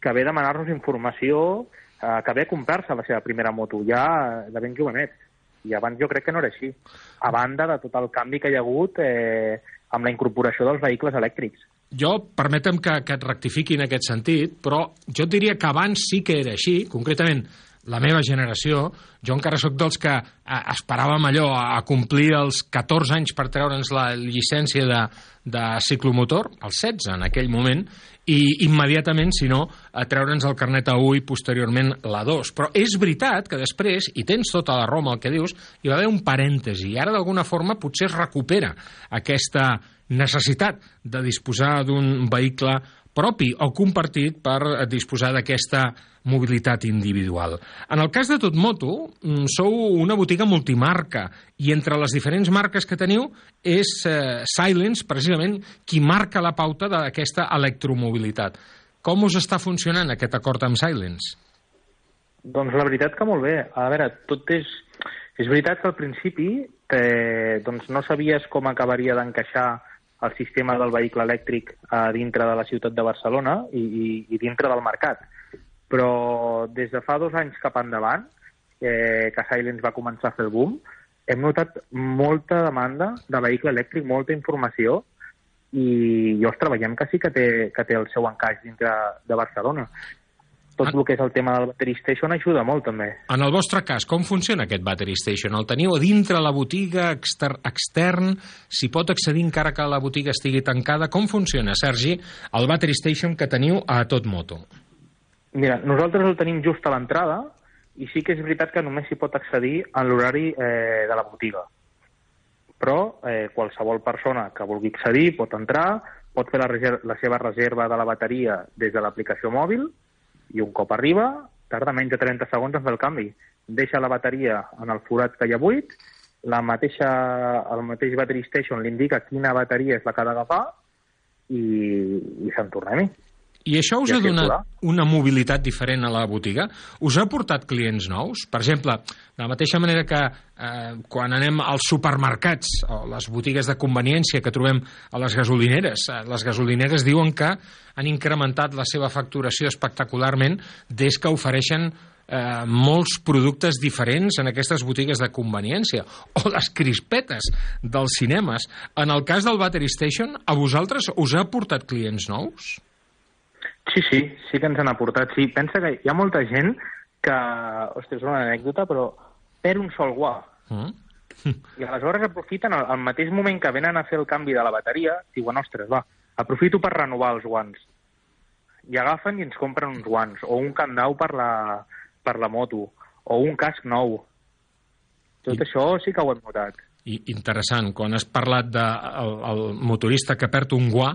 que ve a demanar-nos informació, eh, que ve a comprar-se la seva primera moto, ja de ben jovenet. I abans jo crec que no era així. A banda de tot el canvi que hi ha hagut eh, amb la incorporació dels vehicles elèctrics. Jo, permetem que, que et rectifiqui en aquest sentit, però jo et diria que abans sí que era així, concretament la meva generació, jo encara sóc dels que eh, esperàvem allò a, a complir els 14 anys per treure'ns la llicència de, de ciclomotor, els 16 en aquell moment, i immediatament, si no, a treure'ns el carnet A1 i posteriorment la 2. Però és veritat que després, i tens tota la Roma el que dius, hi va haver un parèntesi, i ara d'alguna forma potser es recupera aquesta necessitat de disposar d'un vehicle propi o compartit per disposar d'aquesta mobilitat individual. En el cas de Tot Moto, mm, sou una botiga multimarca i entre les diferents marques que teniu és eh, Silence, precisament, qui marca la pauta d'aquesta electromobilitat. Com us està funcionant aquest acord amb Silence? Doncs la veritat que molt bé. A veure, tot és... És veritat que al principi eh, doncs no sabies com acabaria d'encaixar el sistema del vehicle elèctric a dintre de la ciutat de Barcelona i, i, i dintre del mercat. Però des de fa dos anys cap endavant, eh, que Silence va començar a fer el boom, hem notat molta demanda de vehicle elèctric, molta informació, i llavors treballem que sí que té, que té el seu encaix dintre de Barcelona. Tot el que és el tema del battery station ajuda molt, també. En el vostre cas, com funciona aquest battery station? El teniu a dintre la botiga, exter extern? S'hi pot accedir encara que la botiga estigui tancada? Com funciona, Sergi, el battery station que teniu a tot moto? Mira, nosaltres el tenim just a l'entrada i sí que és veritat que només s'hi pot accedir en l'horari eh, de la botiga. Però eh, qualsevol persona que vulgui accedir pot entrar, pot fer la, la seva reserva de la bateria des de l'aplicació mòbil i un cop arriba, tarda menys de 30 segons en fer el canvi. Deixa la bateria en el forat que hi ha buit, la mateixa, el mateix battery station li indica quina bateria és la que ha d'agafar i, i se'n tornem-hi. I això us I ha donat una mobilitat diferent a la botiga? Us ha portat clients nous? Per exemple, de la mateixa manera que eh, quan anem als supermercats o les botigues de conveniència que trobem a les gasolineres, eh, les gasolineres diuen que han incrementat la seva facturació espectacularment des que ofereixen eh, molts productes diferents en aquestes botigues de conveniència o les crispetes dels cinemes. En el cas del Battery Station, a vosaltres us ha portat clients nous? Sí, sí, sí que ens han aportat. Sí, pensa que hi ha molta gent que, ostres, és una anècdota, però perd un sol guà. Mm. I aleshores aprofiten, al, al mateix moment que venen a fer el canvi de la bateria, diuen, ostres, va, aprofito per renovar els guants. I agafen i ens compren uns guants, o un candau per la, per la moto, o un casc nou. Tot I... això sí que ho hem notat. I interessant, quan has parlat del de, el, el motorista que perd un guà,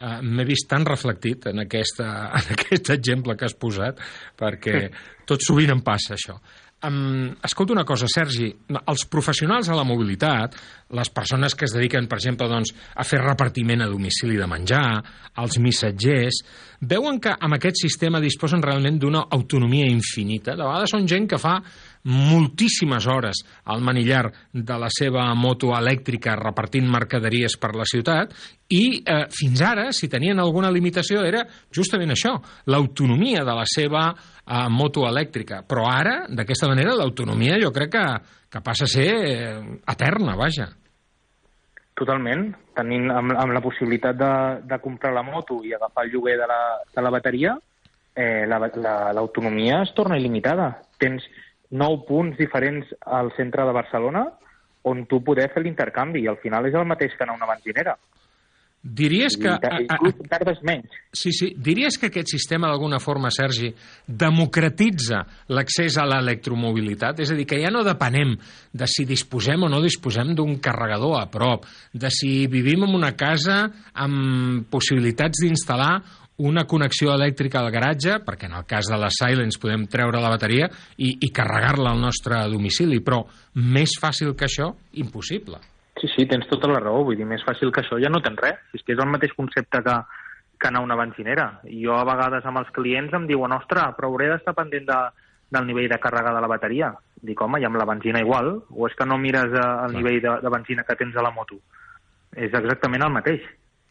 eh, m'he vist tan reflectit en, aquesta, *laughs* en aquest exemple que has posat, perquè tot sovint em passa això. Um, escolta una cosa, Sergi, els professionals de la mobilitat, les persones que es dediquen, per exemple, doncs, a fer repartiment a domicili de menjar, els missatgers, veuen que amb aquest sistema disposen realment d'una autonomia infinita. De vegades són gent que fa moltíssimes hores al manillar de la seva moto elèctrica repartint mercaderies per la ciutat i eh, fins ara, si tenien alguna limitació, era justament això, l'autonomia de la seva eh, moto elèctrica. Però ara, d'aquesta manera, l'autonomia jo crec que, que passa a ser eh, eterna, vaja. Totalment. Tenint, amb, amb la possibilitat de, de comprar la moto i agafar el lloguer de la, de la bateria, eh, l'autonomia la, la, es torna il·limitada. Tens nou punts diferents al centre de Barcelona on tu poder fer l'intercanvi i al final és el mateix que anar a una benzinera. Diries que... Inclús tardes menys. Sí, sí. Diries que aquest sistema, d'alguna forma, Sergi, democratitza l'accés a l'electromobilitat? És a dir, que ja no depenem de si disposem o no disposem d'un carregador a prop, de si vivim en una casa amb possibilitats d'instal·lar una connexió elèctrica al garatge, perquè en el cas de la Silence podem treure la bateria i, i carregar-la al nostre domicili, però més fàcil que això, impossible. Sí, sí, tens tota la raó, vull dir, més fàcil que això ja no tens res. És que és el mateix concepte que, que anar a una benzinera. Jo a vegades amb els clients em diuen, ostres, però hauré d'estar pendent de, del nivell de càrrega de la bateria. Dic, home, i amb la benzina igual, o és que no mires eh, el nivell de, de benzina que tens a la moto? És exactament el mateix,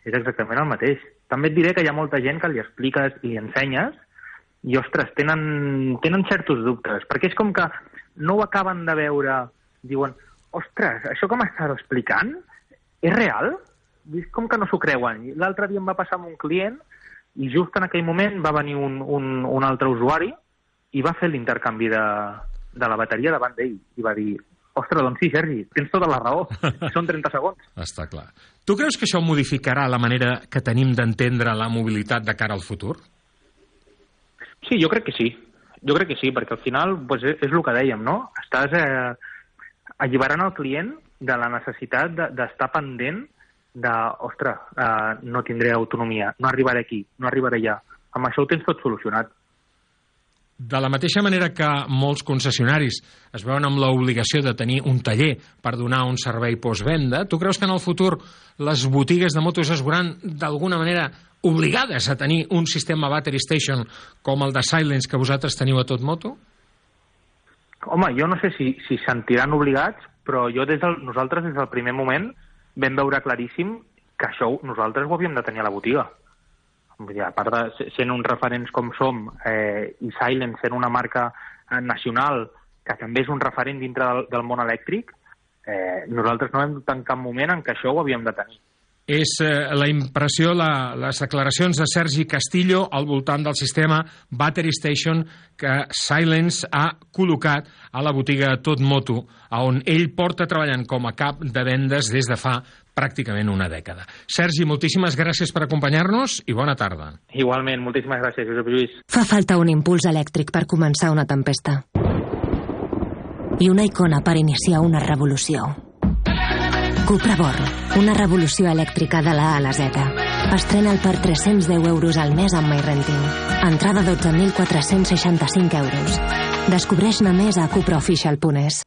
és exactament el mateix. També et diré que hi ha molta gent que li expliques i li ensenyes i, ostres, tenen, tenen certs dubtes, perquè és com que no ho acaben de veure, diuen, ostres, això que m'estàs explicant és real? És com que no s'ho creuen. L'altre dia em va passar amb un client i just en aquell moment va venir un, un, un altre usuari i va fer l'intercanvi de, de la bateria davant d'ell i va dir, Ostres, doncs sí, Sergi, tens tota la raó. *laughs* Són 30 segons. Està clar. Tu creus que això modificarà la manera que tenim d'entendre la mobilitat de cara al futur? Sí, jo crec que sí. Jo crec que sí, perquè al final pues, és, és el que dèiem, no? Estàs eh, alliberant el client de la necessitat d'estar de, pendent de, ostres, eh, no tindré autonomia, no arribaré aquí, no arribaré allà. Amb això ho tens tot solucionat. De la mateixa manera que molts concessionaris es veuen amb l'obligació de tenir un taller per donar un servei postvenda, tu creus que en el futur les botigues de motos es veuran d'alguna manera obligades a tenir un sistema battery station com el de Silence que vosaltres teniu a tot moto? Home, jo no sé si, si sentiran obligats, però jo des del, nosaltres des del primer moment vam veure claríssim que això nosaltres ho havíem de tenir a la botiga. Vull dir, a part de sent uns referents com som eh, i Silent sent una marca eh, nacional que també és un referent dintre del, del món elèctric, eh, nosaltres no hem dut en cap moment en què això ho havíem de tenir. És eh, la impressió, la, les declaracions de Sergi Castillo al voltant del sistema Battery Station que Silence ha col·locat a la botiga Tot Moto, on ell porta treballant com a cap de vendes des de fa pràcticament una dècada. Sergi, moltíssimes gràcies per acompanyar-nos i bona tarda. Igualment, moltíssimes gràcies, Josep Lluís. Fa falta un impuls elèctric per començar una tempesta. I una icona per iniciar una revolució. Cupra Born, una revolució elèctrica de la A a la Z. Estrena'l per 310 euros al mes amb MyRenting. Entrada 12.465 euros. Descobreix-ne més a cupraofficial.es.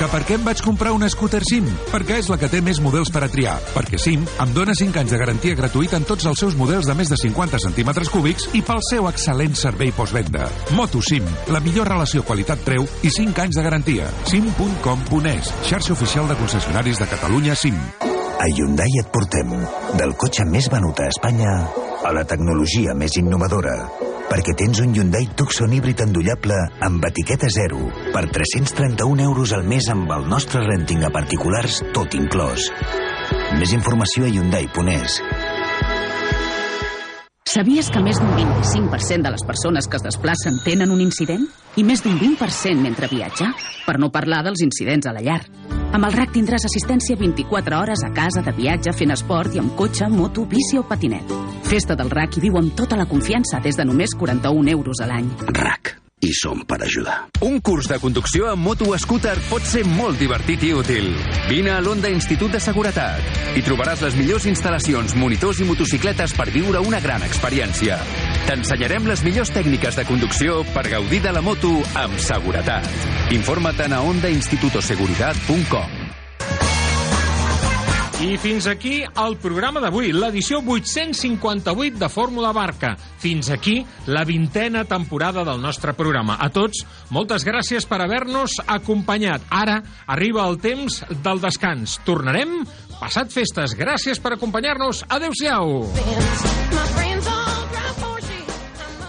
Que per què em vaig comprar una scooter SIM? Perquè és la que té més models per a triar. Perquè SIM em dona 5 anys de garantia gratuïta en tots els seus models de més de 50 centímetres cúbics i pel seu excel·lent servei postvenda. Moto SIM, la millor relació qualitat-preu i 5 anys de garantia. sim.com.es, xarxa oficial de concessionaris de Catalunya SIM. A Hyundai et portem del cotxe més venut a Espanya a la tecnologia més innovadora perquè tens un Hyundai Tucson híbrid endollable amb etiqueta zero per 331 euros al mes amb el nostre renting a particulars tot inclòs. Més informació a Hyundai.es. Sabies que més d'un 25% de les persones que es desplacen tenen un incident? I més d'un 20% mentre viatja? Per no parlar dels incidents a la llar. Amb el RAC tindràs assistència 24 hores a casa, de viatge, fent esport i amb cotxe, moto, bici o patinet. Festa del RAC i viu amb tota la confiança des de només 41 euros a l'any. RAC. I som per ajudar. Un curs de conducció amb moto scooter pot ser molt divertit i útil. Vine a l'Onda Institut de Seguretat. Hi trobaràs les millors instal·lacions, monitors i motocicletes per viure una gran experiència. T'ensenyarem les millors tècniques de conducció per gaudir de la moto amb seguretat. Informa't a ondainstitutoseguridad.com I fins aquí el programa d'avui, l'edició 858 de Fórmula Barca. Fins aquí la vintena temporada del nostre programa. A tots, moltes gràcies per haver-nos acompanyat. Ara arriba el temps del descans. Tornarem passat festes. Gràcies per acompanyar-nos. Adéu-siau.